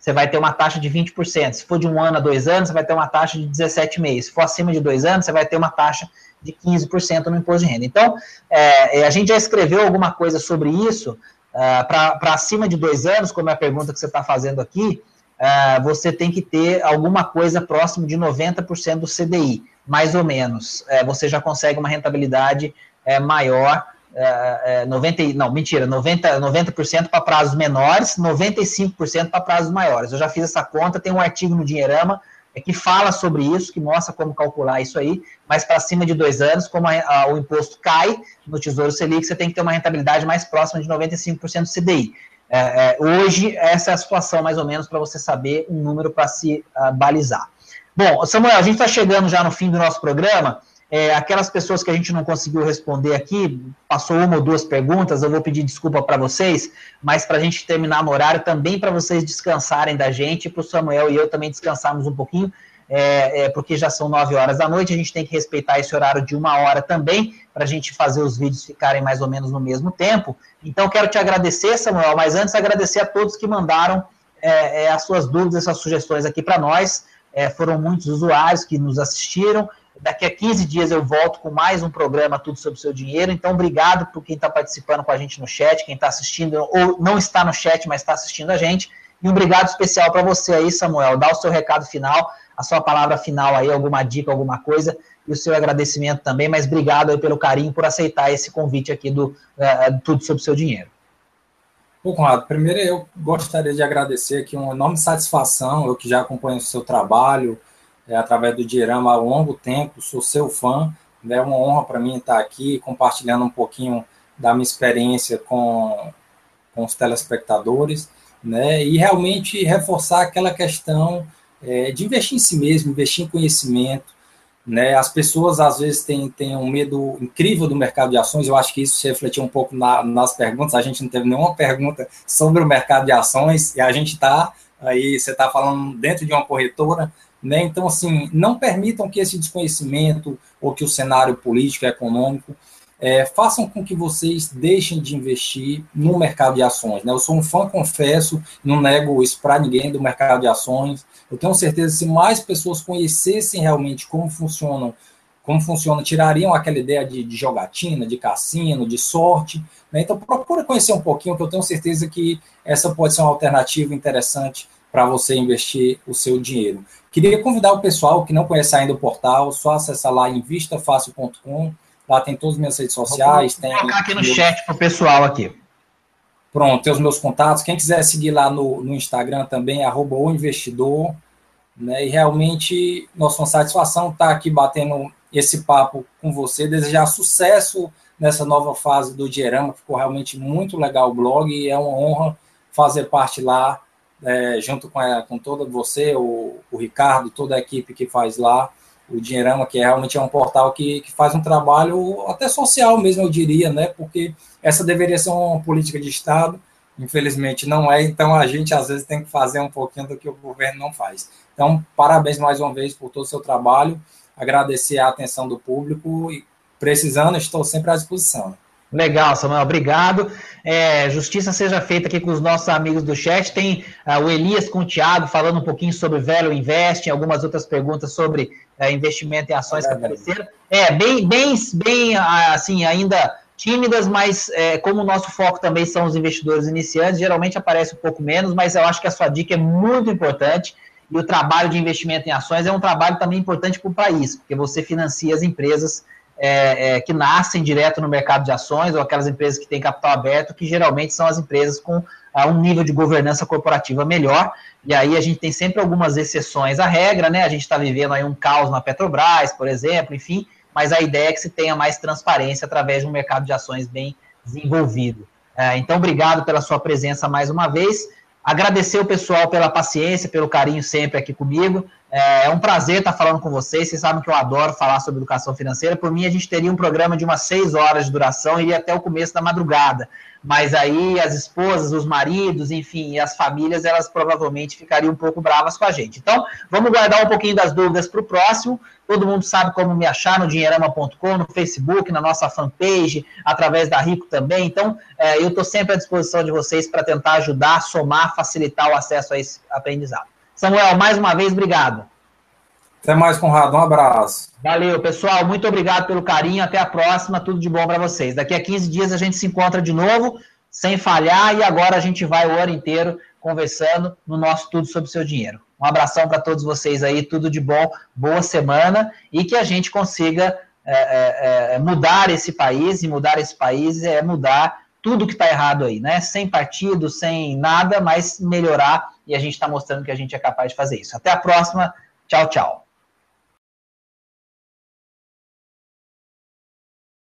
você vai ter uma taxa de 20%. Se for de um ano a dois anos, você vai ter uma taxa de 17,5%. Se for acima de dois anos, você vai ter uma taxa de 15% no imposto de renda. Então, é, é, a gente já escreveu alguma coisa sobre isso. Uh, Para acima de dois anos, como é a pergunta que você está fazendo aqui, uh, você tem que ter alguma coisa próximo de 90% do CDI mais ou menos, é, você já consegue uma rentabilidade é, maior. É, 90, é, não, mentira, 90%, 90 para prazos menores, 95% para prazos maiores. Eu já fiz essa conta, tem um artigo no Dinheirama é, que fala sobre isso, que mostra como calcular isso aí, mas para cima de dois anos, como a, a, o imposto cai no Tesouro Selic, você tem que ter uma rentabilidade mais próxima de 95% do CDI. É, é, hoje, essa é a situação, mais ou menos, para você saber um número para se uh, balizar. Bom, Samuel, a gente está chegando já no fim do nosso programa. É, aquelas pessoas que a gente não conseguiu responder aqui, passou uma ou duas perguntas, eu vou pedir desculpa para vocês, mas para a gente terminar no horário, também para vocês descansarem da gente, para o Samuel e eu também descansarmos um pouquinho, é, é, porque já são nove horas da noite, a gente tem que respeitar esse horário de uma hora também, para a gente fazer os vídeos ficarem mais ou menos no mesmo tempo. Então, quero te agradecer, Samuel, mas antes agradecer a todos que mandaram é, é, as suas dúvidas, as suas sugestões aqui para nós. É, foram muitos usuários que nos assistiram. Daqui a 15 dias eu volto com mais um programa Tudo sobre o Seu Dinheiro. Então, obrigado por quem está participando com a gente no chat, quem está assistindo, ou não está no chat, mas está assistindo a gente. E um obrigado especial para você aí, Samuel. Dá o seu recado final, a sua palavra final aí, alguma dica, alguma coisa, e o seu agradecimento também. Mas obrigado aí pelo carinho, por aceitar esse convite aqui do é, Tudo sobre o Seu Dinheiro. Bom, Conrado, primeiro eu gostaria de agradecer aqui uma enorme satisfação, eu que já acompanho o seu trabalho é, através do Diorama há longo tempo, sou seu fã, é uma honra para mim estar aqui compartilhando um pouquinho da minha experiência com, com os telespectadores, né, e realmente reforçar aquela questão é, de investir em si mesmo, investir em conhecimento, né? As pessoas às vezes têm, têm um medo incrível do mercado de ações. Eu acho que isso se refletiu um pouco na, nas perguntas. A gente não teve nenhuma pergunta sobre o mercado de ações e a gente está aí. Você está falando dentro de uma corretora, né? Então, assim, não permitam que esse desconhecimento ou que o cenário político e econômico é, façam com que vocês deixem de investir no mercado de ações. Né? Eu sou um fã, confesso, não nego isso para ninguém do mercado de ações. Eu tenho certeza que se mais pessoas conhecessem realmente como funcionam, como funciona, tirariam aquela ideia de, de jogatina, de cassino, de sorte. Né? Então, procura conhecer um pouquinho, que eu tenho certeza que essa pode ser uma alternativa interessante para você investir o seu dinheiro. Queria convidar o pessoal que não conhece ainda o portal, só acessar lá invistafácil.com Lá tem todas as minhas redes sociais. Vou colocar aqui no chat para o pessoal aqui. Pronto, tem os meus contatos. Quem quiser seguir lá no, no Instagram também, arroba o investidor. Né? E realmente, nossa satisfação estar tá aqui batendo esse papo com você. Desejar sucesso nessa nova fase do Dierama. Ficou realmente muito legal o blog e é uma honra fazer parte lá, é, junto com, com toda você, o, o Ricardo, toda a equipe que faz lá o Dinheirama, que é realmente é um portal que, que faz um trabalho até social mesmo, eu diria, né? Porque essa deveria ser uma política de Estado, infelizmente não é, então a gente às vezes tem que fazer um pouquinho do que o governo não faz. Então, parabéns mais uma vez por todo o seu trabalho, agradecer a atenção do público e precisando, estou sempre à disposição. Legal, Samuel, obrigado. É, justiça seja feita aqui com os nossos amigos do chat. Tem uh, o Elias com o Thiago falando um pouquinho sobre Velho Invest, algumas outras perguntas sobre uh, investimento em ações é, que apareceram. É, bem, bem, bem, assim, ainda tímidas, mas é, como o nosso foco também são os investidores iniciantes, geralmente aparece um pouco menos, mas eu acho que a sua dica é muito importante. E o trabalho de investimento em ações é um trabalho também importante para o país, porque você financia as empresas é, é, que nascem direto no mercado de ações, ou aquelas empresas que têm capital aberto, que geralmente são as empresas com a um nível de governança corporativa melhor, e aí a gente tem sempre algumas exceções à regra, né? A gente está vivendo aí um caos na Petrobras, por exemplo, enfim, mas a ideia é que se tenha mais transparência através de um mercado de ações bem desenvolvido. É, então, obrigado pela sua presença mais uma vez. Agradecer o pessoal pela paciência, pelo carinho sempre aqui comigo. É, é um prazer estar falando com vocês. Vocês sabem que eu adoro falar sobre educação financeira. Por mim, a gente teria um programa de umas seis horas de duração e iria até o começo da madrugada mas aí as esposas, os maridos, enfim, as famílias, elas provavelmente ficariam um pouco bravas com a gente. Então, vamos guardar um pouquinho das dúvidas para o próximo. Todo mundo sabe como me achar no dinheirama.com, no Facebook, na nossa fanpage, através da Rico também. Então, é, eu estou sempre à disposição de vocês para tentar ajudar, somar, facilitar o acesso a esse aprendizado. Samuel, mais uma vez, obrigado. Até mais, Conrado. Um abraço. Valeu, pessoal. Muito obrigado pelo carinho. Até a próxima. Tudo de bom para vocês. Daqui a 15 dias a gente se encontra de novo, sem falhar. E agora a gente vai o ano inteiro conversando no nosso Tudo sobre o Seu Dinheiro. Um abração para todos vocês aí. Tudo de bom. Boa semana. E que a gente consiga é, é, é mudar esse país. E mudar esse país é mudar tudo que está errado aí, né? Sem partido, sem nada, mas melhorar. E a gente está mostrando que a gente é capaz de fazer isso. Até a próxima. Tchau, tchau.